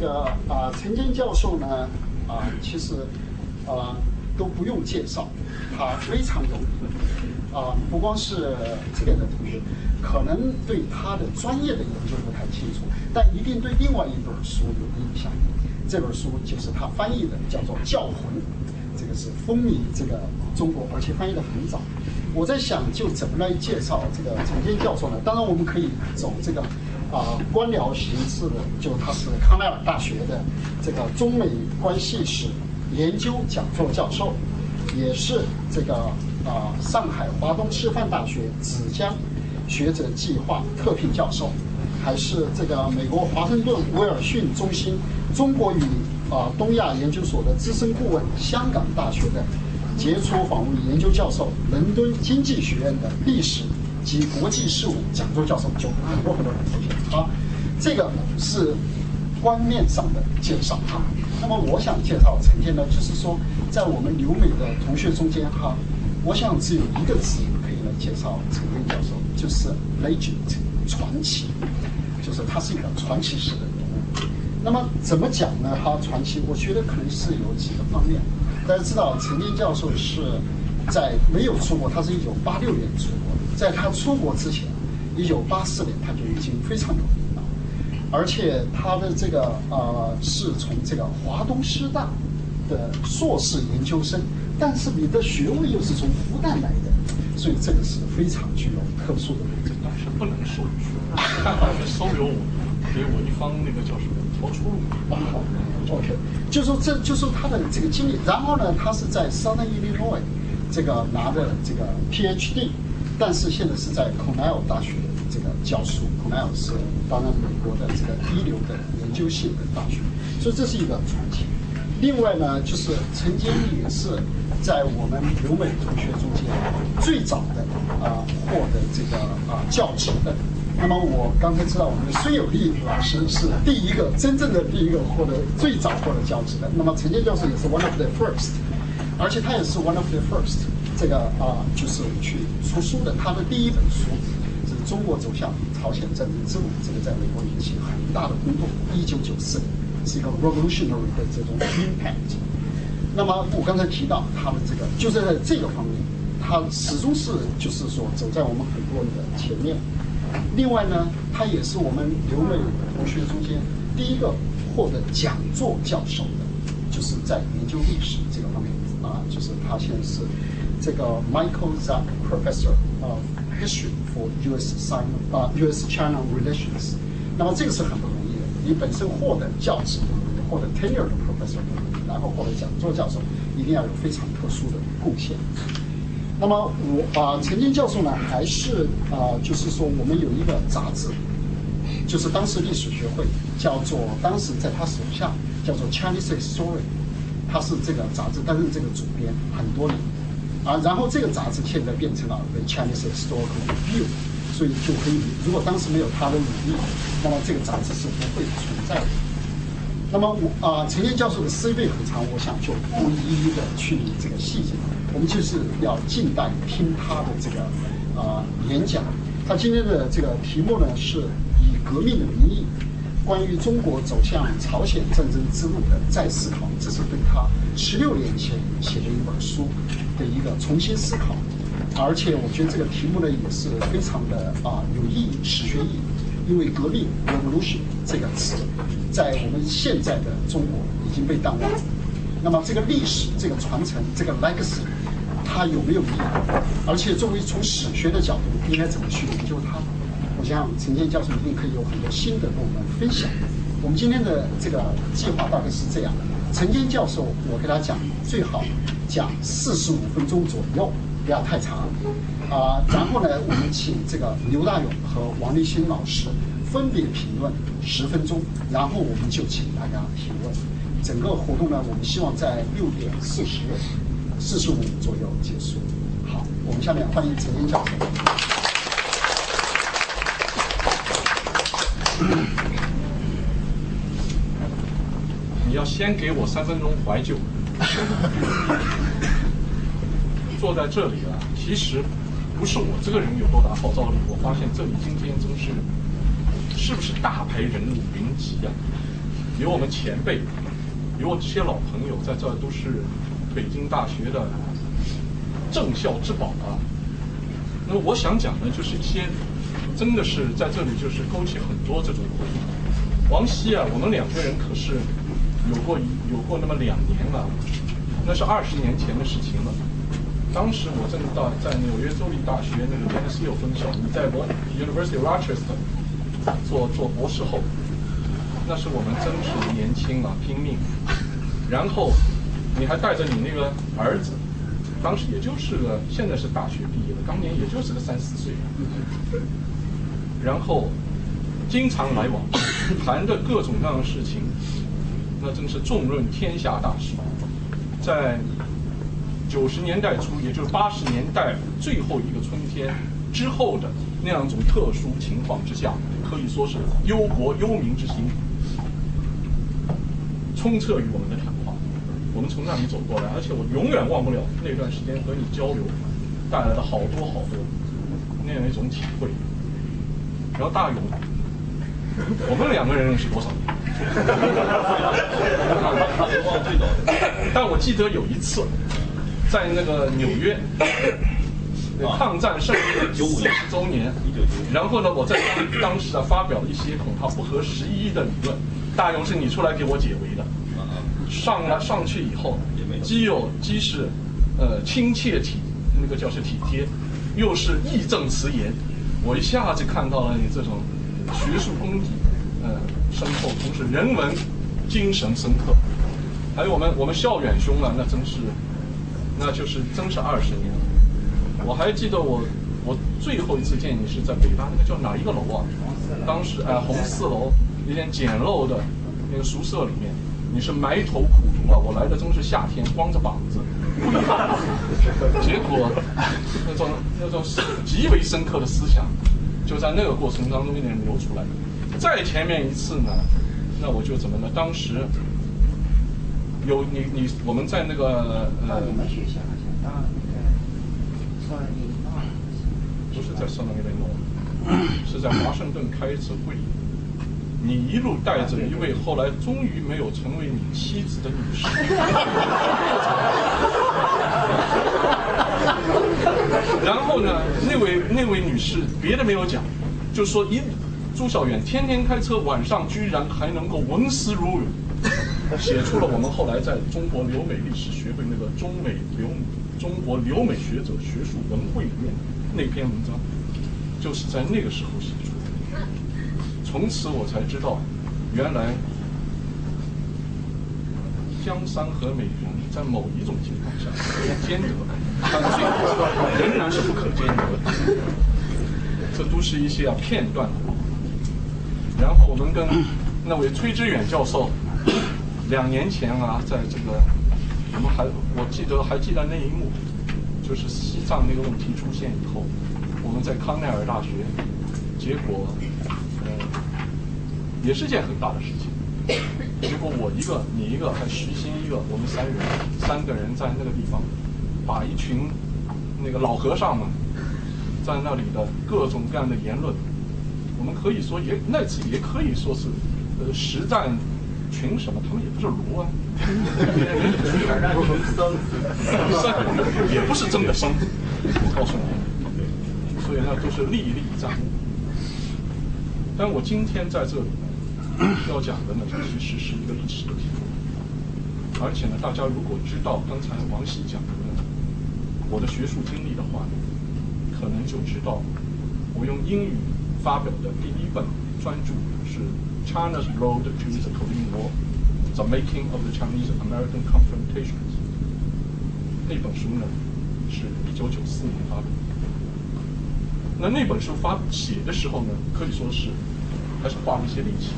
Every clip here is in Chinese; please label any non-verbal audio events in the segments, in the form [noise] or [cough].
这个啊，陈坚教授呢啊，其实啊都不用介绍，他非常有名啊，不光是这边的同学，可能对他的专业的研究不太清楚，但一定对另外一本书有印象。这本书就是他翻译的，叫做《教魂》，这个是风靡这个中国，而且翻译的很早。我在想，就怎么来介绍这个陈坚教授呢？当然，我们可以走这个啊官僚形式的，就他是康奈尔大学的这个中美关系史研究讲座教授，也是这个啊上海华东师范大学芷江学者计划特聘教授，还是这个美国华盛顿威尔逊中心中国与啊东亚研究所的资深顾问，香港大学的。杰出访问研究教授，伦敦经济学院的历史及国际事务讲座教授，就很多很多人出现。啊，这个是观面上的介绍哈。那么我想介绍陈天呢，就是说在我们留美的同学中间哈，我想只有一个词可以来介绍陈天教授，就是 legend 传奇，就是他是一个传奇式的人物。那么怎么讲呢？哈，传奇，我觉得可能是有几个方面。大家知道，陈天教授是在没有出国，他是一九八六年出国。在他出国之前，一九八四年他就已经非常有名了，而且他的这个呃是从这个华东师大的硕士研究生，但是你的学位又是从复旦来的，所以这个是非常具有特殊的背景。但是不能收学，大学 [laughs] 收留我，给我一方那个叫什么逃出路。OK，就说这就说他的这个经历，然后呢，他是在 Southern Illinois 这个拿的这个 PhD，但是现在是在 Cornell 大学这个教书，Cornell 是当然美国的这个一流的研究性的大学，所以这是一个传奇。另外呢，就是陈坚也是在我们留美同学中间最早的啊获得这个啊教职的。那么我刚才知道，我们的孙有利老师是第一个真正的第一个获得最早获得教职的。那么陈坚教授也是 one of the first，而且他也是 one of the first，这个啊就是去出书的。他的第一本书是中国走向朝鲜战争之路，这个在美国引起很大的轰动。一九九四年是一个 revolutionary 的这种 impact。那么我刚才提到他的这个，就是在这个方面，他始终是就是说走在我们很多人的前面。另外呢，他也是我们留美同学中间第一个获得讲座教授的，就是在研究历史这个方面啊，就是他现在是这个 Michael Zack Professor of History for U.S. China 啊 U.S. China Relations。那么这个是很不容易的，你本身获得教职，获得 tenure 的 professor，然后获得讲座教授，一定要有非常特殊的贡献。那么我啊，陈坚教授呢，还是啊，就是说我们有一个杂志，就是当时历史学会叫做，当时在他手下叫做 Chinese History，他是这个杂志担任这个主编很多年，啊，然后这个杂志现在变成了 The Chinese Historical Review，所以就可以，如果当时没有他的努力，那么这个杂志是不会存在的。那么我啊，陈燕教授的 CV 很长，我想就不一一的去这个细节。我们就是要静待听他的这个啊演讲。他今天的这个题目呢，是以革命的名义，关于中国走向朝鲜战争之路的再思考。这是对他十六年前写的一本书的一个重新思考。而且我觉得这个题目呢，也是非常的啊有意义，史学意义。因为革命 （revolution） 这个词，在我们现在的中国已经被淡忘。那么这个历史、这个传承、这个 legacy。它有没有意义？而且作为从史学的角度，应该怎么去研究它？我想陈建教授一定可以有很多新的跟我们分享。我们今天的这个计划大概是这样的：陈坚教授，我给他讲，最好讲四十五分钟左右，不要太长。啊，然后呢，我们请这个刘大勇和王立新老师分别评论十分钟，然后我们就请大家提问。整个活动呢，我们希望在六点四十。四十五左右结束。好，我们下面欢迎陈坚教授。[laughs] 你要先给我三分钟怀旧。[laughs] 坐在这里啊，其实不是我这个人有多大号召力。我发现这里今天真是，是不是大牌人物云集啊？有我们前辈，有我这些老朋友在这儿，都是北京大学的镇校之宝啊。那我想讲的，就是一些真的是在这里就是勾起很多这种回忆。王希啊，我们两个人可是有过有过那么两年了，那是二十年前的事情了。当时我正到在纽约州立大学那个 Tennessee 分校，你在 University of Rochester 做做博士后，那是我们真是年轻啊，拼命。然后你还带着你那个儿子，当时也就是个现在是大学毕业了，当年也就是个三四岁。然后经常来往，[coughs] 谈的各种各样的事情，那真是重论天下大事，在。九十年代初，也就是八十年代最后一个春天之后的那样一种特殊情况之下，可以说是忧国忧民之心充斥于我们的谈话。我们从那里走过来，而且我永远忘不了那段时间和你交流带来的好多好多那样一种体会。然后大勇，我们两个人认识多少年？[laughs] 但我记得有一次。在那个纽约，抗战胜利九五周年，然后呢，我在当时啊发表了一些恐怕不合时宜的理论，大勇是你出来给我解围的，上来上去以后，既有既是呃亲切体，那个叫是体贴，又是义正辞严，我一下子看到了你这种学术功底呃深厚，同时人文精神深刻，还有我们我们校远兄呢，那真是。那就是真是二十年了。我还记得我，我最后一次见你是在北大那个叫哪一个楼啊？当时哎，红四楼一间简陋的那个宿舍里面，你是埋头苦读啊。我来的真是夏天，光着膀子，结果那种那种极为深刻的思想，就在那个过程当中一点流出来。再前面一次呢，那我就怎么呢？当时。有你你我们在那个呃，不是在圣那边弄，是在华盛顿开一次会议。你一路带着一位后来终于没有成为你妻子的女士，[laughs] 然后呢，那位那位女士别的没有讲，就说一朱小远天天开车，晚上居然还能够文思如涌。[laughs] 写出了我们后来在中国留美历史学会那个中美留中国留美学者学术文会里面那篇文章，就是在那个时候写出的。从此我才知道，原来江山和美人在某一种情况下可以兼得，但最后仍然是不可兼得。这都是一些啊片段。然后我们跟那位崔之远教授。两年前啊，在这个我们还我记得还记得那一幕，就是西藏那个问题出现以后，我们在康奈尔大学，结果呃也是件很大的事情。结果我一个，你一个，还徐新一个，我们三人三个人在那个地方，把一群那个老和尚们在那里的各种各样的言论，我们可以说也那次也可以说是呃实战。群什么？他们也不是罗啊，也不是真的生。[laughs] 我告诉你，所以呢都是历历在目。但我今天在这里要讲的呢，其实是一个历史的题目。而且呢，大家如果知道刚才王希讲的我的学术经历的话，可能就知道我用英语发表的第一本专著是。China's Road to the Korean War: The Making of the Chinese-American Confrontations。那本书呢，是一九九四年发表。那那本书发写的时候呢，可以说是还是花了一些力气。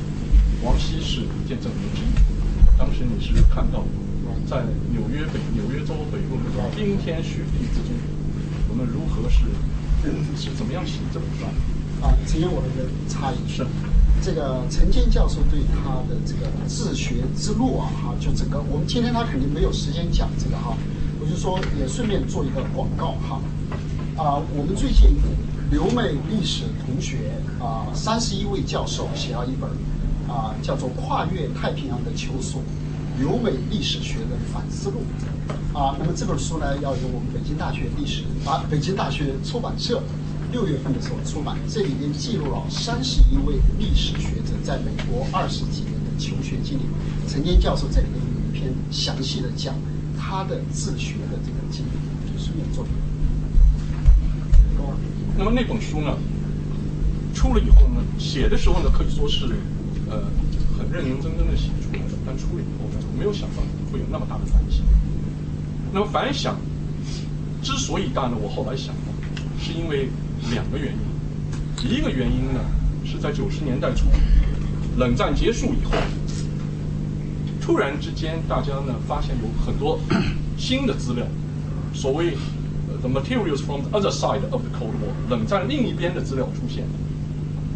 王希是见证人之一。当时你是看到，在纽约北纽约州北部的冰天雪地之中，我们如何是是怎么样写这本书？啊，只有我的一个差异是。这个陈坚教授对他的这个自学之路啊，哈，就整个我们今天他肯定没有时间讲这个哈，我就说也顺便做一个广告哈，啊，我们最近留美历史同学啊，三十一位教授写了一本啊，叫做《跨越太平洋的求索：留美历史学的反思录》啊。那么这本书呢，要由我们北京大学历史啊，北京大学出版社六月份的时候出版。这里面记录了三十一位历史学者在美国二十几年的求学经历。陈坚教授这里面有一篇详细的讲他的自学的这个经历，就书面作品。那么那本书呢，出了以后呢，写的时候呢，可以说是，呃，很认认真真的写出来的。但出了以后呢，没有想到会有那么大的反响。那么反响之所以大呢，我后来想呢，是因为两个原因。一个原因呢，是在九十年代初，冷战结束以后，突然之间大家呢发现有很多新的资料，所谓。The materials from the other side of the Cold War，冷战另一边的资料出现。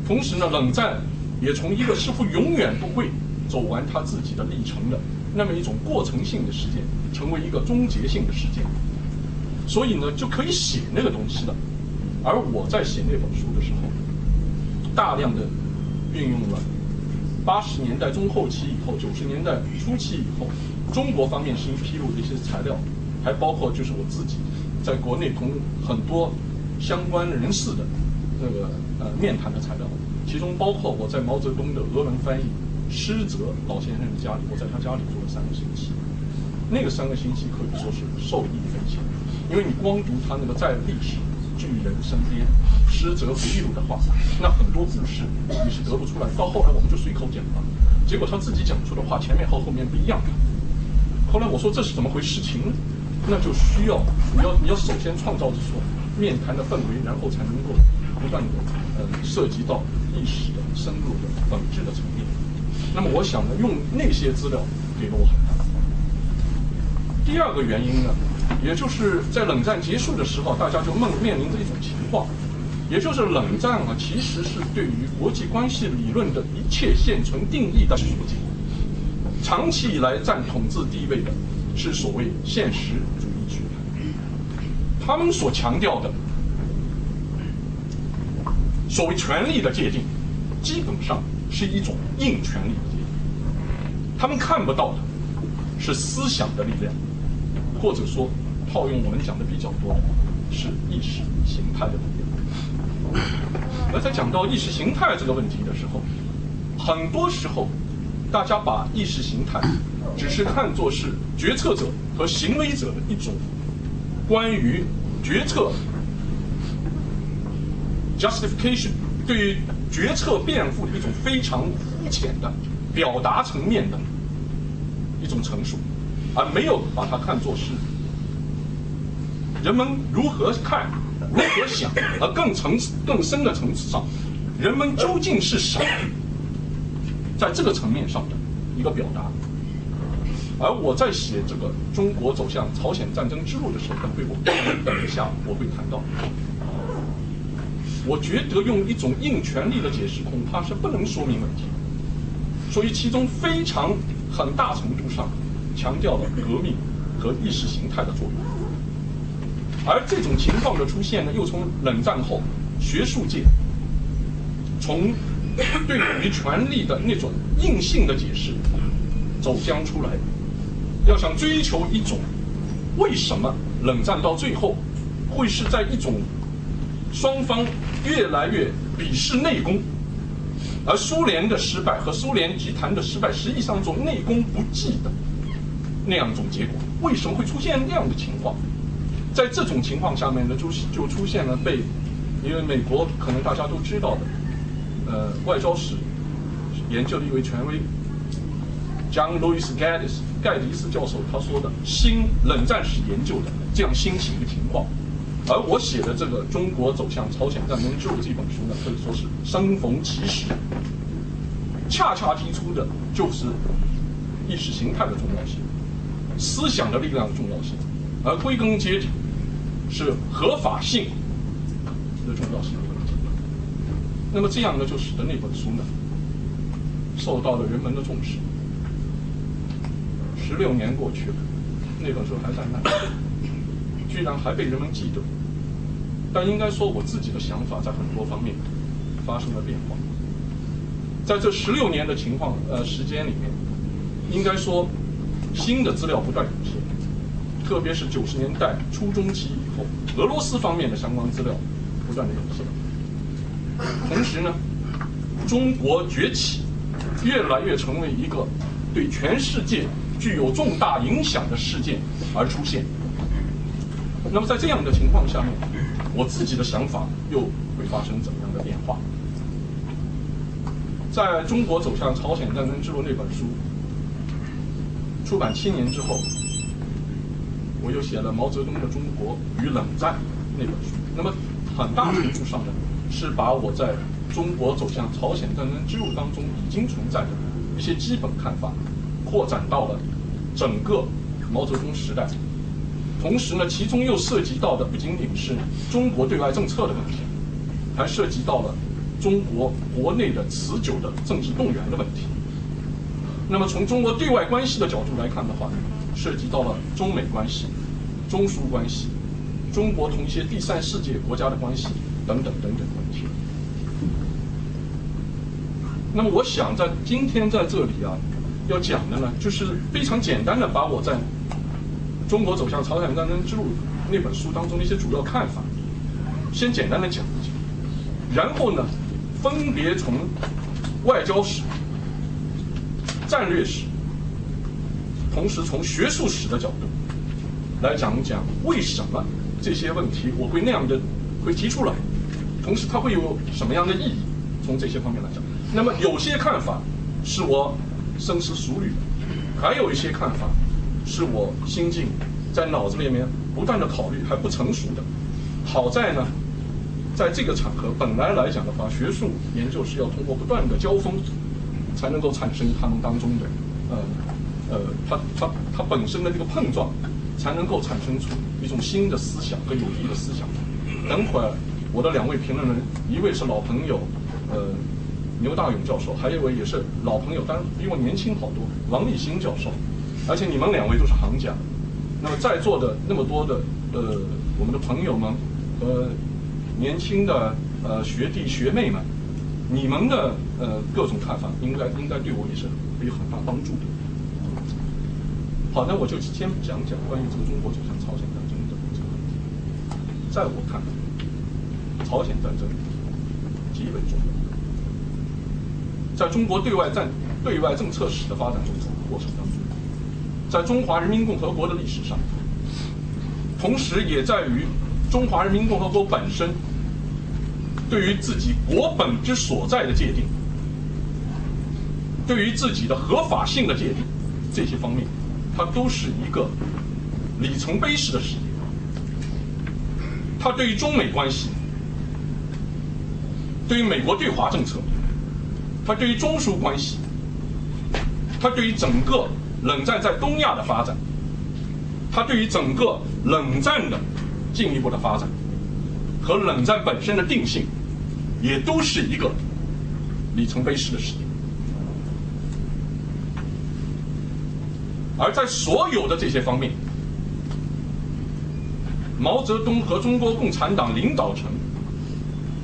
同时呢，冷战也从一个似乎永远不会走完它自己的历程的那么一种过程性的事件，成为一个终结性的事件。所以呢，就可以写那个东西了。而我在写那本书的时候，大量的运用了八十年代中后期以后、九十年代初期以后中国方面新披露的一些材料，还包括就是我自己。在国内同很多相关人士的那个呃面谈的材料，其中包括我在毛泽东的俄文翻译施泽老先生的家里，我在他家里住了三个星期，那个三个星期可以说是受益匪浅，因为你光读他那个在历史巨人身边施泽回忆录的话，那很多故事你是得不出来。到后来我们就随口讲了，结果他自己讲出的话前面和后面不一样。后来我说这是怎么回事情呢？那就需要你要你要首先创造这种面谈的氛围，然后才能够不断的呃涉及到历史的深入的本质的层面。那么我想呢，用那些资料给了我很大。第二个原因呢，也就是在冷战结束的时候，大家就面面临着一种情况，也就是冷战啊，其实是对于国际关系理论的一切现存定义的书籍，长期以来占统治地位的。是所谓现实主义学派，他们所强调的所谓权力的界定，基本上是一种硬权力。他们看不到的是思想的力量，或者说套用我们讲的比较多的是意识形态的力量。而在讲到意识形态这个问题的时候，很多时候大家把意识形态。只是看作是决策者和行为者的一种关于决策 justification 对于决策辩护的一种非常肤浅的表达层面的一种陈述，而没有把它看作是人们如何看、如何想，而更层次、更深的层次上，人们究竟是谁，在这个层面上的一个表达。而我在写这个中国走向朝鲜战争之路的时候，等会我等一下我会谈到。我觉得用一种硬权力的解释恐怕是不能说明问题，所以其中非常很大程度上强调了革命和意识形态的作用。而这种情况的出现呢，又从冷战后学术界从 [coughs] 对于权力的那种硬性的解释走向出来。要想追求一种为什么冷战到最后会是在一种双方越来越鄙视内功，而苏联的失败和苏联集团的失败实际上做内功不济的那样一种结果，为什么会出现那样的情况？在这种情况下面呢，就就出现了被因为美国可能大家都知道的，呃，外交史研究的一位权威。John Louis Gaddis 盖迪斯教授他说的新冷战史研究的这样新型的情况，而我写的这个《中国走向朝鲜战争之路》这本书呢，可以说是生逢其时，恰恰提出的就是意识形态的重要性、思想的力量的重要性，而归根结底是合法性的重要性。那么这样呢，就使得那本书呢受到了人们的重视。十六年过去了，那本书还在那，居然还被人们记得。但应该说，我自己的想法在很多方面发生了变化。在这十六年的情况呃时间里面，应该说新的资料不断涌现，特别是九十年代初中期以后，俄罗斯方面的相关资料不断的涌现。同时呢，中国崛起越来越成为一个对全世界具有重大影响的事件而出现。那么在这样的情况下面，我自己的想法又会发生怎么样的变化？在中国走向朝鲜战争之路那本书出版七年之后，我又写了毛泽东的《中国与冷战》那本书。那么很大程度上呢，是把我在中国走向朝鲜战争之路当中已经存在的一些基本看法，扩展到了整个毛泽东时代。同时呢，其中又涉及到的不仅仅是中国对外政策的问题，还涉及到了中国国内的持久的政治动员的问题。那么从中国对外关系的角度来看的话，涉及到了中美关系、中苏关系、中国同一些第三世界国家的关系等等等等问题。那么我想在今天在这里啊，要讲的呢，就是非常简单的把我在。中国走向朝鲜战争之路那本书当中的一些主要看法，先简单的讲一讲，然后呢，分别从外交史、战略史，同时从学术史的角度来讲讲为什么这些问题我会那样的会提出来，同时它会有什么样的意义？从这些方面来讲，那么有些看法是我深思熟虑的，还有一些看法。是我心境在脑子里面不断的考虑还不成熟的，好在呢，在这个场合本来来讲的话，学术研究是要通过不断的交锋，才能够产生他们当中的，呃，呃，它它它本身的这个碰撞，才能够产生出一种新的思想和有益的思想。等会儿我的两位评论人，一位是老朋友，呃，牛大勇教授，还有一位也是老朋友，但比我年轻好多，王立新教授。而且你们两位都是行家，那么在座的那么多的呃我们的朋友们和年轻的呃学弟学妹们，你们的呃各种看法应该应该对我也是有很大帮助的。好，那我就先讲讲关于这个中国走向朝鲜战争的这个问题。在我看来，朝鲜战争极为重要，在中国对外战对外政策史的发展中过程当中。在中华人民共和国的历史上，同时也在于中华人民共和国本身对于自己国本之所在的界定，对于自己的合法性的界定这些方面，它都是一个里程碑式的事业。它对于中美关系，对于美国对华政策，它对于中苏关系，它对于整个。冷战在东亚的发展，它对于整个冷战的进一步的发展和冷战本身的定性，也都是一个里程碑式的事件。而在所有的这些方面，毛泽东和中国共产党领导层，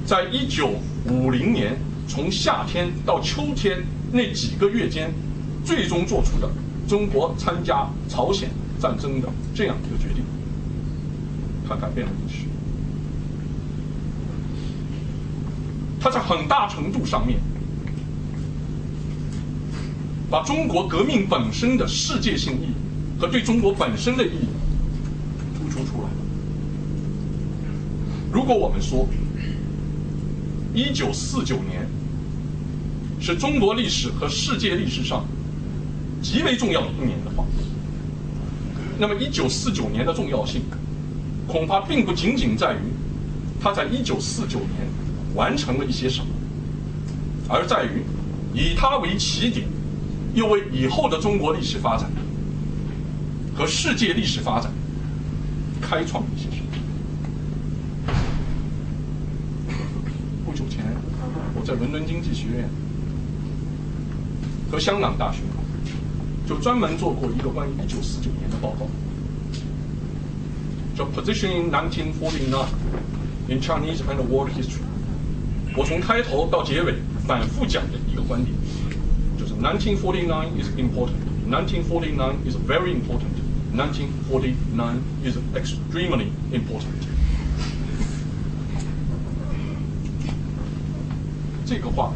在一九五零年从夏天到秋天那几个月间，最终做出的。中国参加朝鲜战争的这样一个决定，它改变了历史。它在很大程度上面把中国革命本身的世界性意义和对中国本身的意义突出出来了。如果我们说一九四九年是中国历史和世界历史上，极为重要的一年的话，那么一九四九年的重要性，恐怕并不仅仅在于他在一九四九年完成了一些什么，而在于以它为起点，又为以后的中国历史发展和世界历史发展开创了一些什么。不久前，我在伦敦经济学院和香港大学。就专门做过一个关于一九四九年的报告，叫《“Positioning 1949 in Chinese and World History》。我从开头到结尾反复讲的一个观点，就是1949 is important, 1949 is very important, 1949 is extremely important。这个话，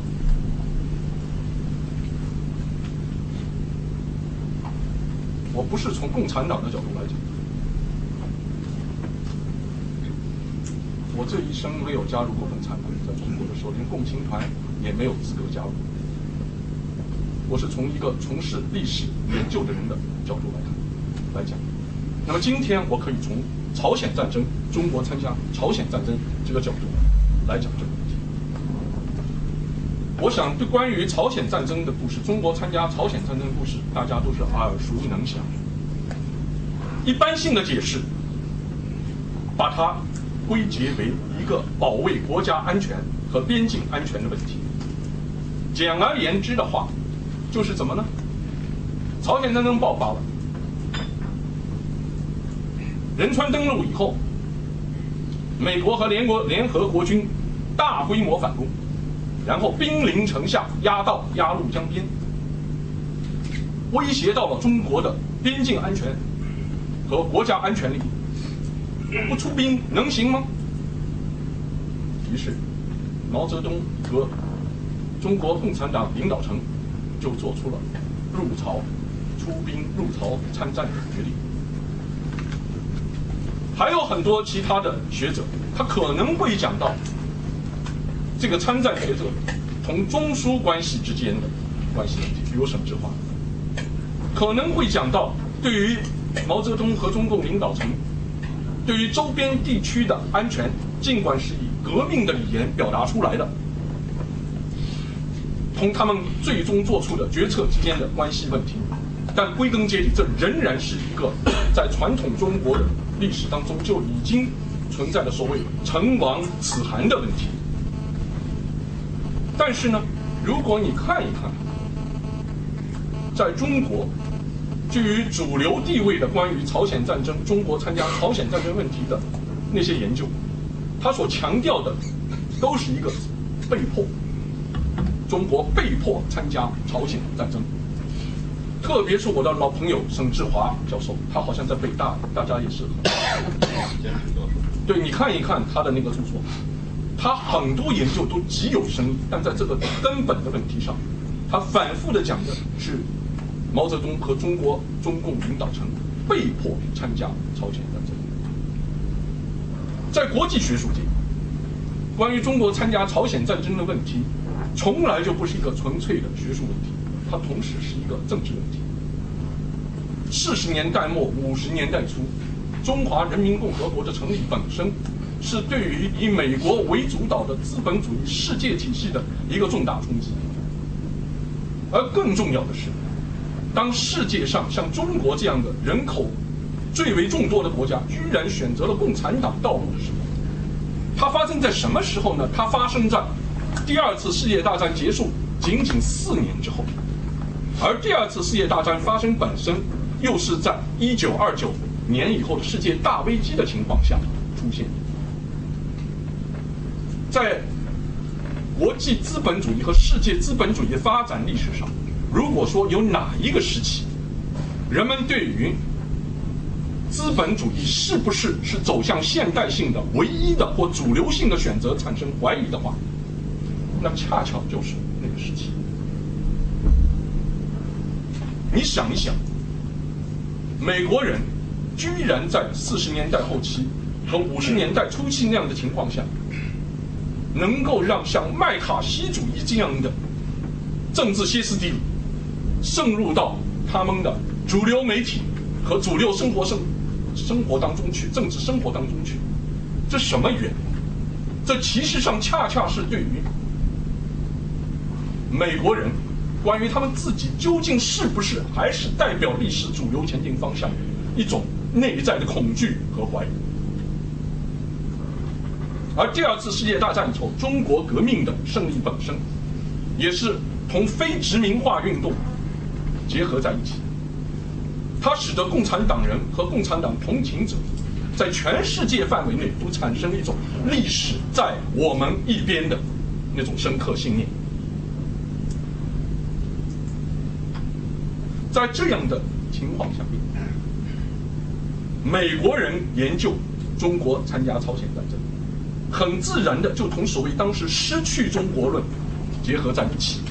我不是从共产党的角度来讲。我这一生没有加入过共产党，在中国的时候连共青团也没有资格加入。我是从一个从事历史研究的人的角度来看来讲。那么今天我可以从朝鲜战争、中国参加朝鲜战争这个角度来讲这个问题。我想对关于朝鲜战争的故事，中国参加朝鲜战争故事，大家都是耳熟能详。一般性的解释，把它。归结为一个保卫国家安全和边境安全的问题。简而言之的话，就是怎么呢？朝鲜战争爆发了，仁川登陆以后，美国和联国联合国军大规模反攻，然后兵临城下，压到鸭绿江边，威胁到了中国的边境安全和国家安全利益。不出兵能行吗？于是，毛泽东和中国共产党领导层就做出了入朝、出兵入朝参战的决定。还有很多其他的学者，他可能会讲到这个参战学者同中苏关系之间的关系问题，比如沈志华，可能会讲到对于毛泽东和中共领导层。对于周边地区的安全，尽管是以革命的语言表达出来的，同他们最终做出的决策之间的关系问题，但归根结底，这仍然是一个在传统中国的历史当中就已经存在的所谓“成王此韩”的问题。但是呢，如果你看一看，在中国。居于主流地位的关于朝鲜战争、中国参加朝鲜战争问题的那些研究，他所强调的都是一个被迫，中国被迫参加朝鲜战争。特别是我的老朋友沈志华教授，他好像在北大，大家也是。对，你看一看他的那个著作，他很多研究都极有深意，但在这个根本的问题上，他反复的讲的是。毛泽东和中国中共领导层被迫参加朝鲜战争。在国际学术界，关于中国参加朝鲜战争的问题，从来就不是一个纯粹的学术问题，它同时是一个政治问题。四十年代末五十年代初，中华人民共和国的成立本身，是对于以美国为主导的资本主义世界体系的一个重大冲击。而更重要的是。当世界上像中国这样的人口最为众多的国家，居然选择了共产党道路的时候，它发生在什么时候呢？它发生在第二次世界大战结束仅仅四年之后，而第二次世界大战发生本身又是在一九二九年以后的世界大危机的情况下出现。在国际资本主义和世界资本主义发展历史上。如果说有哪一个时期，人们对于资本主义是不是是走向现代性的唯一的或主流性的选择产生怀疑的话，那恰巧就是那个时期。你想一想，美国人居然在四十年代后期和五十年代初期那样的情况下，能够让像麦卡锡主义这样的政治歇斯底里。渗入到他们的主流媒体和主流生活生生活当中去，政治生活当中去，这什么原因？这其实上恰恰是对于美国人关于他们自己究竟是不是还是代表历史主流前进方向一种内在的恐惧和怀疑。而第二次世界大战以后，中国革命的胜利本身，也是同非殖民化运动。结合在一起，它使得共产党人和共产党同情者在全世界范围内都产生了一种历史在我们一边的那种深刻信念。在这样的情况下面。美国人研究中国参加朝鲜战争，很自然的就同所谓当时失去中国论结合在一起。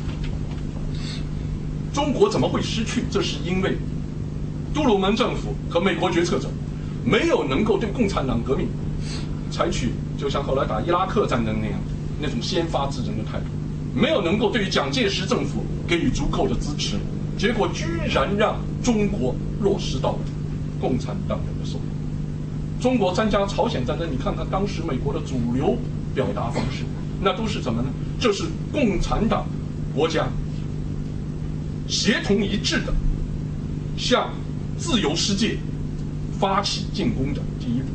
中国怎么会失去？这是因为杜鲁门政府和美国决策者没有能够对共产党革命采取就像后来打伊拉克战争那样那种先发制人的态度，没有能够对于蒋介石政府给予足够的支持，结果居然让中国落实到了共产党人的手里。中国参加朝鲜战争，你看看当时美国的主流表达方式，那都是什么呢？这是共产党国家。协同一致的向自由世界发起进攻的第一步。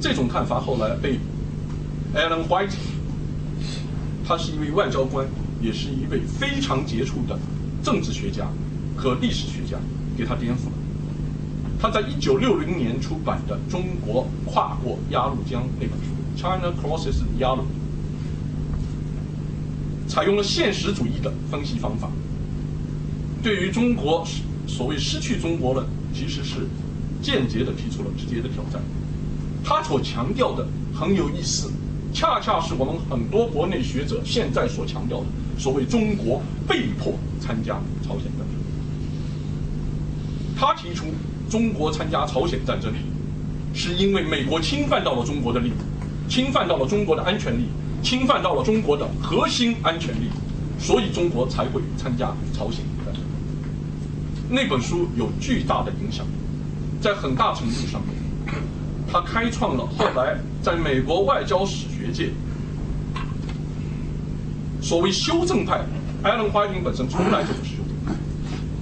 这种看法后来被 Alan White，他是一位外交官，也是一位非常杰出的政治学家和历史学家，给他颠覆了。他在一九六零年出版的《中国跨过鸭绿江》那本书《China Crosses the Yalu》。采用了现实主义的分析方法，对于中国所谓失去中国论，其实是间接的提出了直接的挑战。他所强调的很有意思，恰恰是我们很多国内学者现在所强调的所谓中国被迫参加朝鲜战争。他提出中国参加朝鲜战争，是因为美国侵犯到了中国的利益，侵犯到了中国的安全利益。侵犯到了中国的核心安全利益，所以中国才会参加朝鲜战争。那本书有巨大的影响，在很大程度上面，它开创了后来在美国外交史学界所谓修正派。艾伦·华丁本身从来就不是修正派，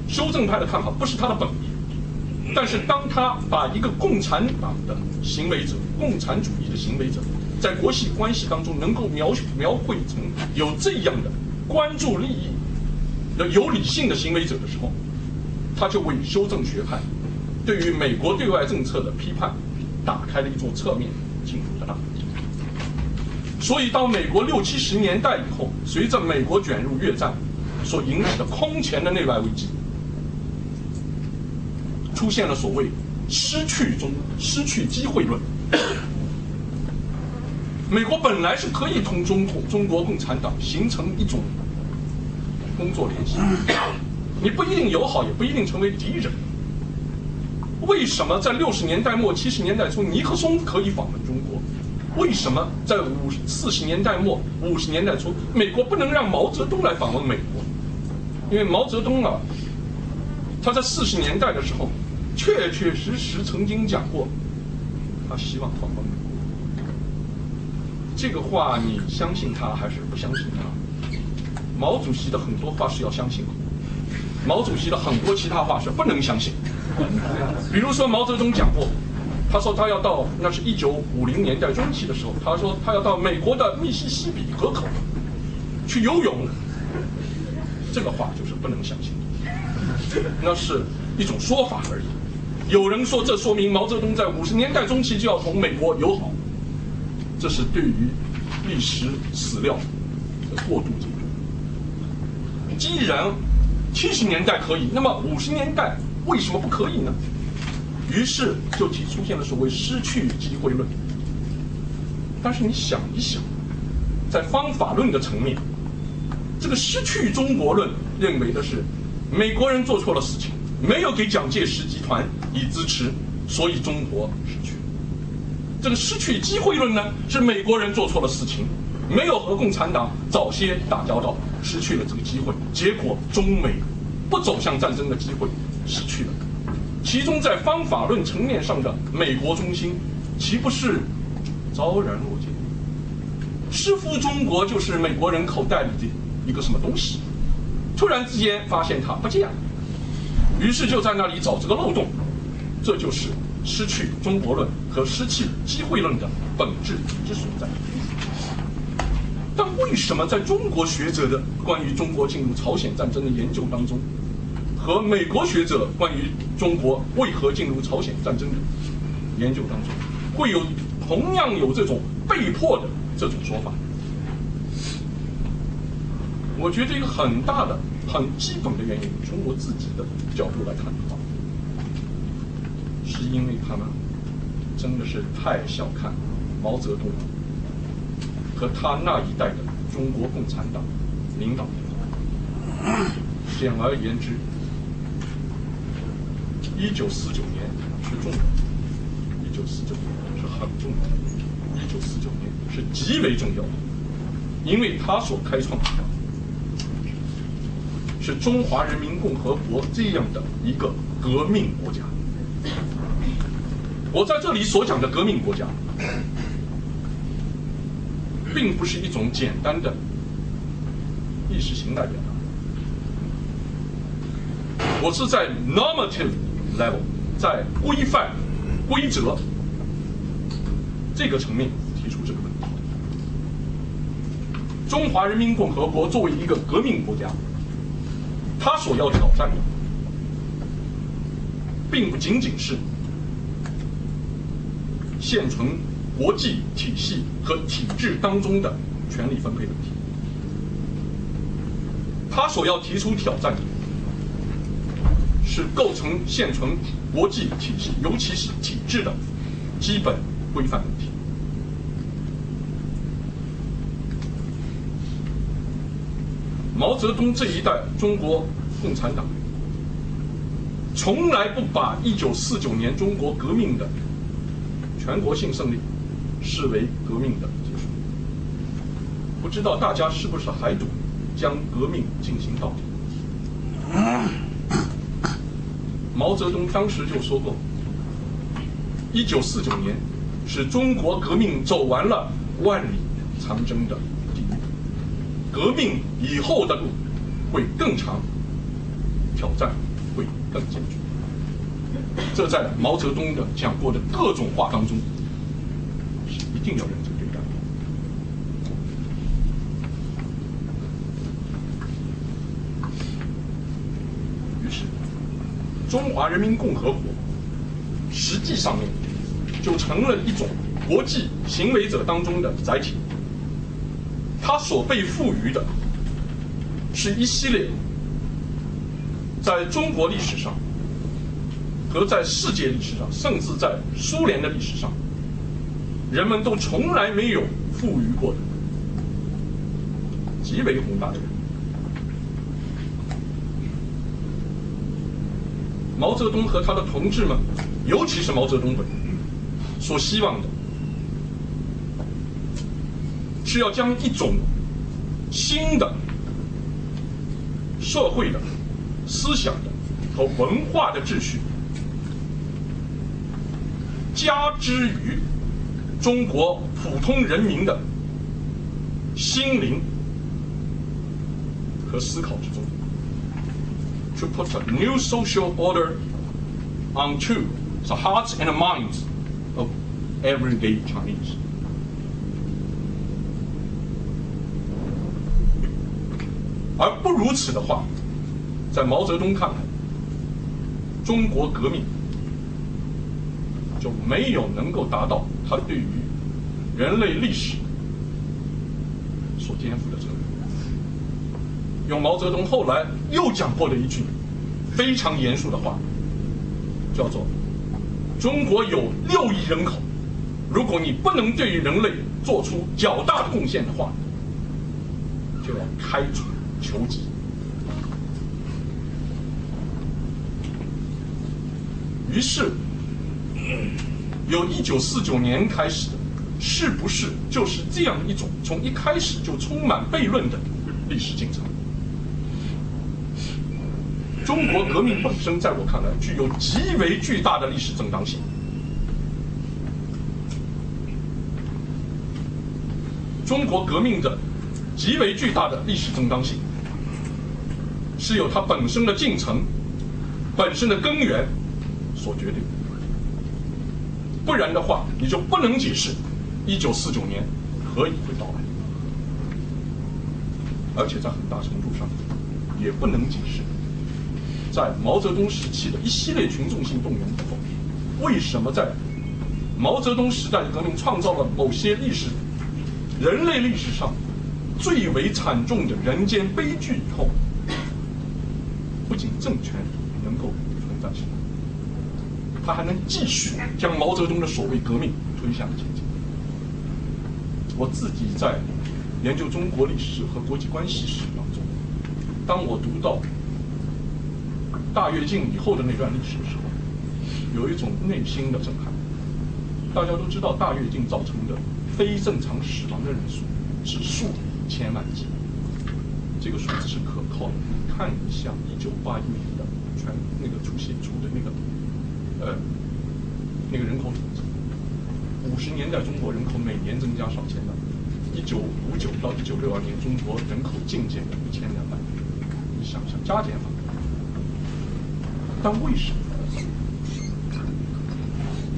修正派的看法不是他的本意。但是当他把一个共产党的行为者、共产主义的行为者。在国际关系当中，能够描描绘成有这样的关注利益的有理性的行为者的时候，他就为修正学派对于美国对外政策的批判打开了一座侧面进入的大门。所以，到美国六七十年代以后，随着美国卷入越战所引起的空前的内外危机，出现了所谓失去中失去机会论。美国本来是可以同中共、中国共产党形成一种工作联系，[coughs] 你不一定友好，也不一定成为敌人。为什么在六十年代末、七十年代初，尼克松可以访问中国？为什么在五四十年代末、五十年代初，美国不能让毛泽东来访问美国？因为毛泽东啊，他在四十年代的时候，确确实实曾经讲过，他希望访问。这个话你相信他还是不相信他？毛主席的很多话是要相信的，毛主席的很多其他话是不能相信。比如说毛泽东讲过，他说他要到那是一九五零年代中期的时候，他说他要到美国的密西西比河口去游泳，这个话就是不能相信的，那是一种说法而已。有人说这说明毛泽东在五十年代中期就要同美国友好。这是对于历史史料的过度解读。既然七十年代可以，那么五十年代为什么不可以呢？于是就提出现了所谓失去机会论。但是你想一想，在方法论的层面，这个失去中国论认为的是美国人做错了事情，没有给蒋介石集团以支持，所以中国。这个失去机会论呢，是美国人做错了事情，没有和共产党早些打交道，失去了这个机会，结果中美不走向战争的机会失去了。其中在方法论层面上的美国中心，岂不是昭然若揭？似乎中国就是美国人口袋里的一个什么东西，突然之间发现它不见了，于是就在那里找这个漏洞，这就是。失去中国论和失去机会论的本质之所在。但为什么在中国学者的关于中国进入朝鲜战争的研究当中，和美国学者关于中国为何进入朝鲜战争的研究当中，会有同样有这种被迫的这种说法？我觉得一个很大的很基本的原因，从我自己的角度来看，是因为他们真的是太小看毛泽东和他那一代的中国共产党领导人。简而言之，一九四九年是重要的，一九四九年是很重要的，一九四九年是极为重要的，因为他所开创的是中华人民共和国这样的一个革命国家。我在这里所讲的革命国家，并不是一种简单的意识形态表达。我是在 normative level，在规范、规则这个层面提出这个问题。中华人民共和国作为一个革命国家，它所要挑战的，并不仅仅是现存国际体系和体制当中的权力分配问题，他所要提出挑战的。是构成现存国际体系，尤其是体制的基本规范问题。毛泽东这一代中国共产党从来不把一九四九年中国革命的全国性胜利视为革命的结束。不知道大家是不是还赌将革命进行到底？[coughs] 毛泽东当时就说过：“一九四九年是中国革命走完了万里长征的第一步，革命以后的路会更长，挑战会更艰巨。”这在毛泽东的讲过的各种话当中是一定要认真对待。于是。中华人民共和国实际上面就成了一种国际行为者当中的载体，它所被赋予的是一系列在中国历史上和在世界历史上，甚至在苏联的历史上，人们都从来没有赋予过的极为宏大的。毛泽东和他的同志们，尤其是毛泽东本人，所希望的，是要将一种新的社会的思想的和文化的秩序，加之于中国普通人民的心灵和思考之中。to put a new social order onto the hearts and minds of everyday Chinese. 而不如此的话，在毛泽东看来，中国革命就没有能够达到他对于人类历史所肩负的责任。用毛泽东后来又讲过的一句非常严肃的话，叫做：“中国有六亿人口，如果你不能对于人类做出较大的贡献的话，就要开除求籍。”于是，由一九四九年开始的，是不是就是这样一种从一开始就充满悖论的历史进程？中国革命本身，在我看来，具有极为巨大的历史正当性。中国革命的极为巨大的历史正当性，是由它本身的进程、本身的根源所决定。不然的话，你就不能解释一九四九年何以会到来，而且在很大程度上，也不能解释。在毛泽东时期的一系列群众性动员以后，为什么在毛泽东时代的革命创造了某些历史、人类历史上最为惨重的人间悲剧以后，不仅政权，他还能继续将毛泽东的所谓革命推向前进。我自己在研究中国历史和国际关系史当中，当我读到大跃进以后的那段历史的时候，有一种内心的震撼。大家都知道，大跃进造成的非正常死亡的人数是数以千万计，这个数字是可靠的。看一下一九八一年的全那个出现出的那个呃那个人口统计，五十年代中国人口每年增加上千万，一九五九到一九六二年中国人口净减一千两百，你想想加减法，但为什么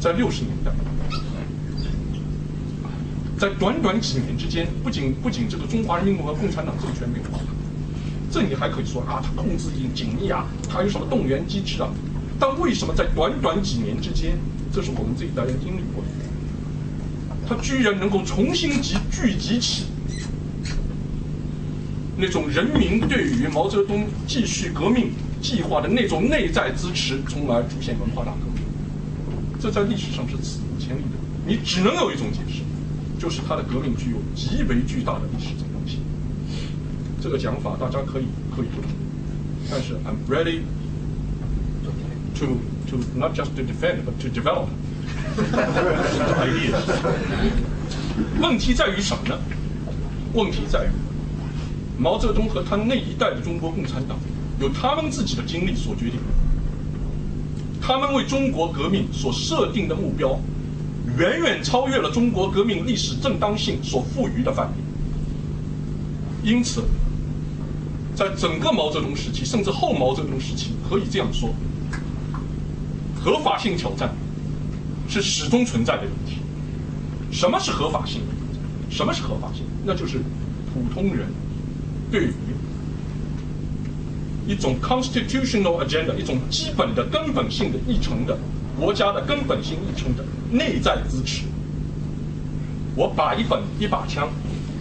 在六十年代？在短短几年之间，不仅不仅这个中华人民共和国共产党政权没有垮，这你还可以说啊，他控制紧紧密啊，他有什么动员机制啊？但为什么在短短几年之间，这是我们这一代人经历过的，他居然能够重新集聚集起那种人民对于毛泽东继续革命计划的那种内在支持，从而出现文化大革命？这在历史上是史无前例的，你只能有一种解释。就是他的革命具有极为巨大的历史正当性。这个讲法大家可以可以不同，但是 I'm ready to to not just to defend but to develop [laughs] ideas。问题在于什么呢？问题在于毛泽东和他那一代的中国共产党有他们自己的经历所决定，他们为中国革命所设定的目标。远远超越了中国革命历史正当性所赋予的范围。因此，在整个毛泽东时期，甚至后毛泽东时期，可以这样说：合法性挑战是始终存在的问题。什么是合法性？什么是合法性？那就是普通人对于一种 constitutional agenda，一种基本的根本性的议程的。国家的根本性议程的内在支持，我把一本一把枪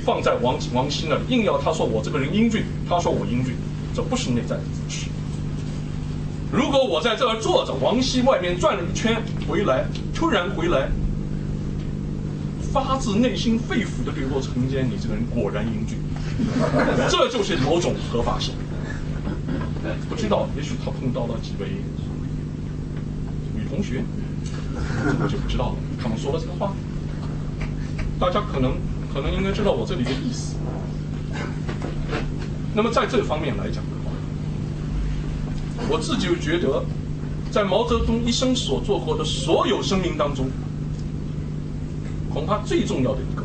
放在王王希那里，硬要他说我这个人英俊，他说我英俊，这不是内在的支持。如果我在这儿坐着，王熙外面转了一圈回来，突然回来，发自内心肺腑的对我陈坚，你这个人果然英俊，[laughs] 这就是某种合法性。不知道，也许他碰到了几位女。同学，我就不知道了。他们说了这个话，大家可能可能应该知道我这里的意思。那么在这方面来讲我自己就觉得，在毛泽东一生所做过的所有声明当中，恐怕最重要的一个，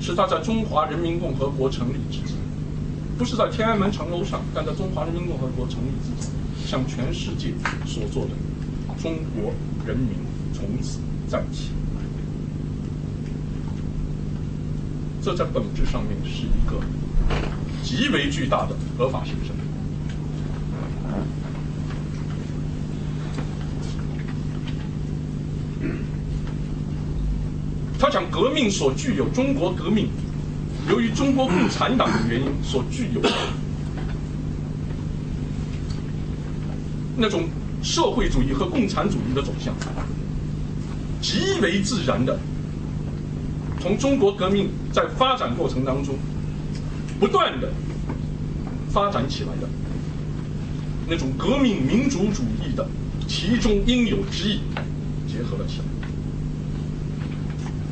是他在中华人民共和国成立之际，不是在天安门城楼上，但在中华人民共和国成立之际，向全世界所做的。中国人民从此站起，这在本质上面是一个极为巨大的合法性声明。他讲革命所具有中国革命，由于中国共产党的原因所具有的那种。社会主义和共产主义的走向，极为自然的，从中国革命在发展过程当中不断的发展起来的那种革命民主主义的其中应有之意结合了起来，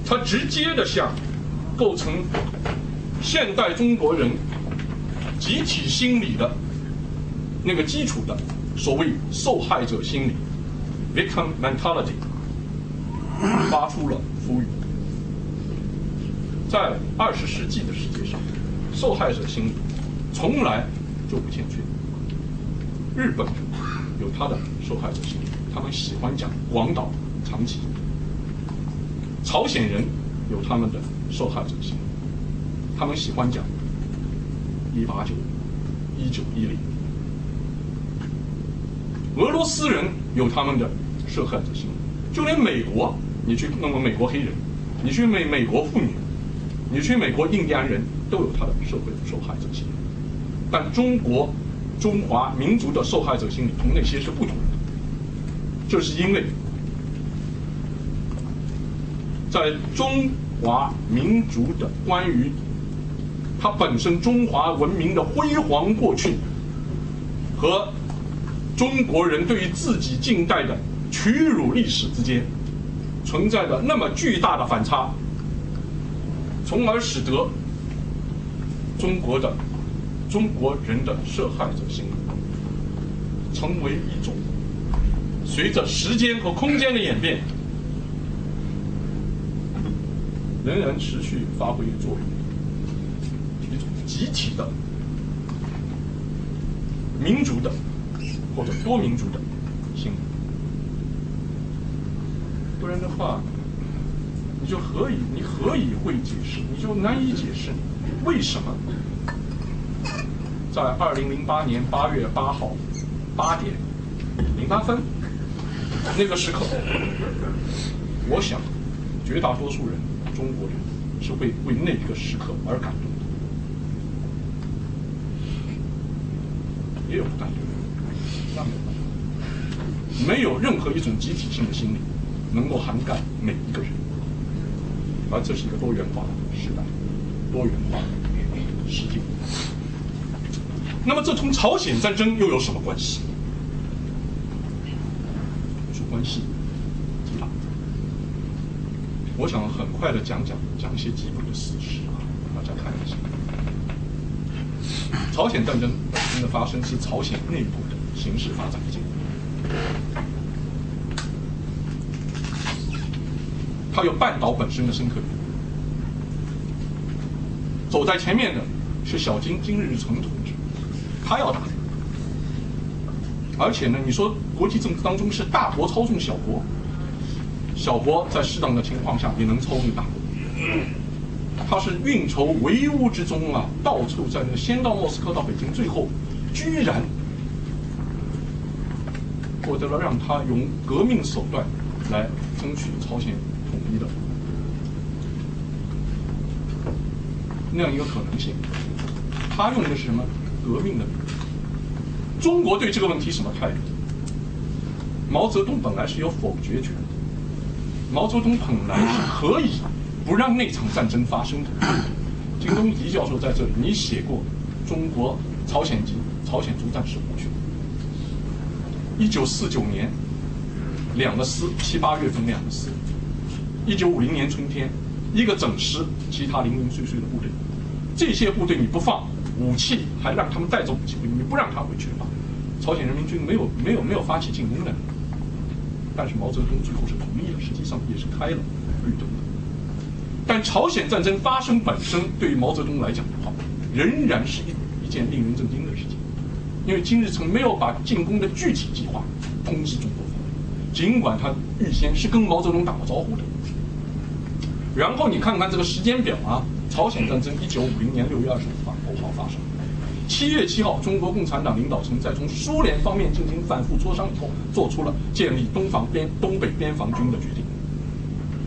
它直接的向构成现代中国人集体心理的那个基础的。所谓受害者心理 （victim mentality） 发出了呼吁。在二十世纪的世界上，受害者心理从来就不欠缺。日本有他的受害者心理，他们喜欢讲广岛、长崎；朝鲜人有他们的受害者心理，他们喜欢讲一八九、一九一零。俄罗斯人有他们的受害者心理，就连美国，你去弄个美国黑人，你去美美国妇女，你去美国印第安人都有他的社会受害者心理。但中国中华民族的受害者心理同那些是不同的。就是因为，在中华民族的关于它本身中华文明的辉煌过去，和中国人对于自己近代的屈辱历史之间，存在着那么巨大的反差，从而使得中国的中国人的受害者心理成为一种随着时间和空间的演变，仍然持续发挥作用。一种集体的、民族的或者多民族的心理，不然的话，你就何以你何以会解释？你就难以解释为什么在二零零八年八月八号八点零八分那个时刻，我想绝大多数人中国人是会为那一个时刻而感动的。也有不感动，那没有办法，没有任何一种集体性的心理能够涵盖每一个人，而这是一个多元化的时代，多元化的世界。那么这同朝鲜战争又有什么关系？是关系。我想很快的讲讲讲一些基本的事实啊，大家看一下。朝鲜战争本身的发生是朝鲜内部的形势发展的结果，它有半岛本身的深刻。走在前面的是小金金日成同志，他要打，而且呢，你说国际政治当中是大国操纵小国，小国在适当的情况下也能操纵大国。他是运筹帷幄之中啊，到处在那先到莫斯科到北京，最后居然获得了让他用革命手段来争取朝鲜统一的那样一个可能性。他用的是什么革命的？中国对这个问题什么态度？毛泽东本来是有否决权，毛泽东本来是可以。不让那场战争发生的。[coughs] 金东迪教授在这里，你写过《中国朝鲜及朝鲜族战史部曲》。一九四九年，两个师，七八月份两个师。一九五零年春天，一个整师，其他零零碎碎的部队。这些部队你不放武器，还让他们带着武器回去，你不让他回去的话，朝鲜人民军没有没有没有发起进攻的。但是毛泽东最后是同意了，实际上也是开了绿灯的。但朝鲜战争发生本身，对于毛泽东来讲的话，仍然是一一件令人震惊的事情，因为金日成没有把进攻的具体计划通知中国方面，尽管他预先是跟毛泽东打过招呼的。然后你看看这个时间表啊，朝鲜战争一九五零年六月二十五，七月七号，中国共产党领导层在从苏联方面进行反复磋商以后，做出了建立东防边东北边防军的决定，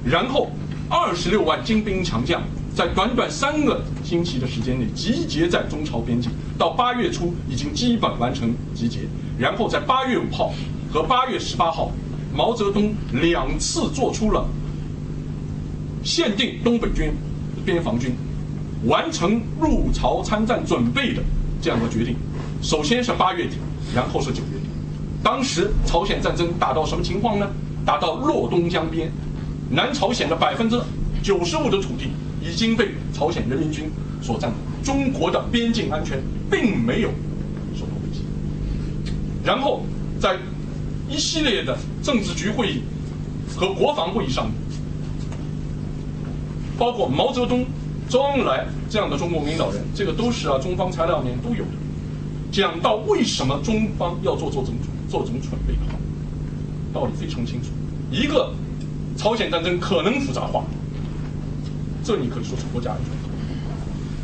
然后。二十六万精兵强将在短短三个星期的时间内集结在中朝边境，到八月初已经基本完成集结。然后在八月五号和八月十八号，毛泽东两次做出了限定东北军边防军完成入朝参战准备的这样的决定。首先是八月底，然后是九月底。当时朝鲜战争打到什么情况呢？打到洛东江边。南朝鲜的百分之九十五的土地已经被朝鲜人民军所占领，中国的边境安全并没有受到威胁。然后在一系列的政治局会议和国防会议上，包括毛泽东、周恩来这样的中共领导人，这个都是啊中方材料里面都有的，讲到为什么中方要做做这种做这种准备的话，道理非常清楚，一个。朝鲜战争可能复杂化，这你可以说是国家安全。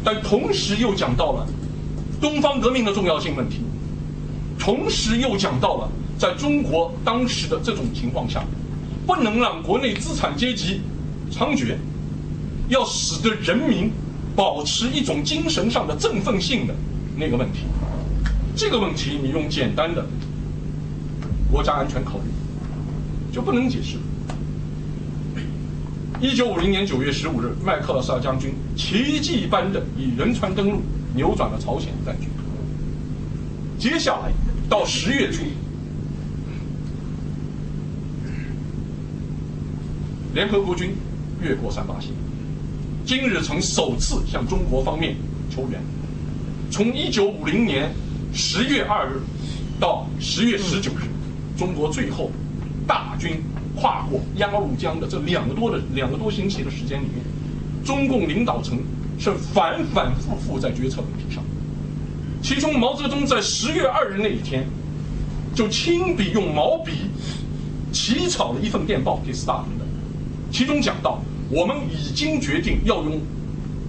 但同时又讲到了东方革命的重要性问题，同时又讲到了在中国当时的这种情况下，不能让国内资产阶级猖獗，要使得人民保持一种精神上的振奋性的那个问题。这个问题你用简单的国家安全考虑就不能解释。一九五零年九月十五日，麦克阿瑟将军奇迹般的以仁川登陆扭转了朝鲜战局。接下来到十月初，联合国军越过三八线，今日曾首次向中国方面求援。从一九五零年十月二日到十月十九日，中国最后大军。跨过鸭绿江的这两个多的两个多星期的时间里面，中共领导层是反反复复在决策问题上。其中，毛泽东在十月二日那一天，就亲笔用毛笔起草了一份电报给斯大林的，其中讲到：我们已经决定要用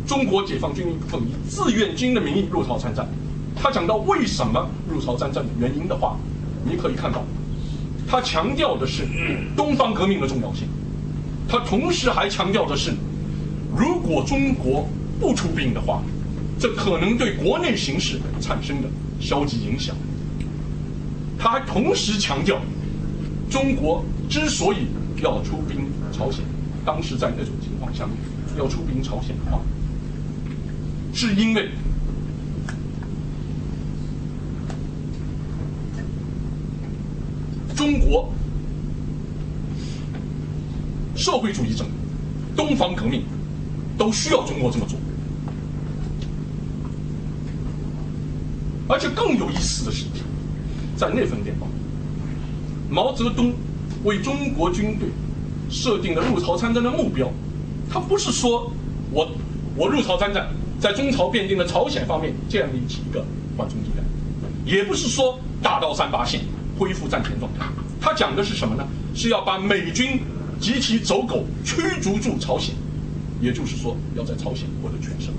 中国解放军一部分以志愿军的名义入朝参战。他讲到为什么入朝参战的原因的话，你可以看到。他强调的是东方革命的重要性，他同时还强调的是，如果中国不出兵的话，这可能对国内形势产生的消极影响。他还同时强调，中国之所以要出兵朝鲜，当时在那种情况下面要出兵朝鲜的话，是因为。中国社会主义者、东方革命都需要中国这么做，而且更有意思的是，在那份电报，毛泽东为中国军队设定的入朝参战的目标，他不是说我我入朝参战，在中朝变定的朝鲜方面建立起一个缓冲地带，也不是说打到三八线。恢复战前状态，他讲的是什么呢？是要把美军及其走狗驱逐出朝鲜，也就是说，要在朝鲜获得全胜。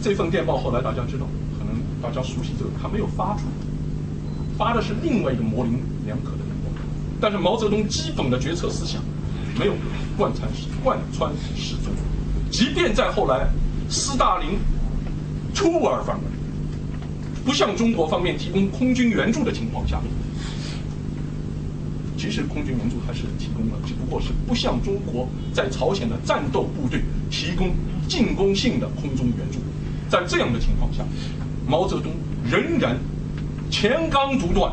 这份电报后来大家知道，可能大家熟悉这个，他没有发出，发的是另外一个模棱两可的。但是毛泽东基本的决策思想没有贯穿贯穿始终，即便在后来斯大林出尔反尔。不向中国方面提供空军援助的情况下，其实空军援助还是提供了，只不过是不向中国在朝鲜的战斗部队提供进攻性的空中援助。在这样的情况下，毛泽东仍然前刚独断，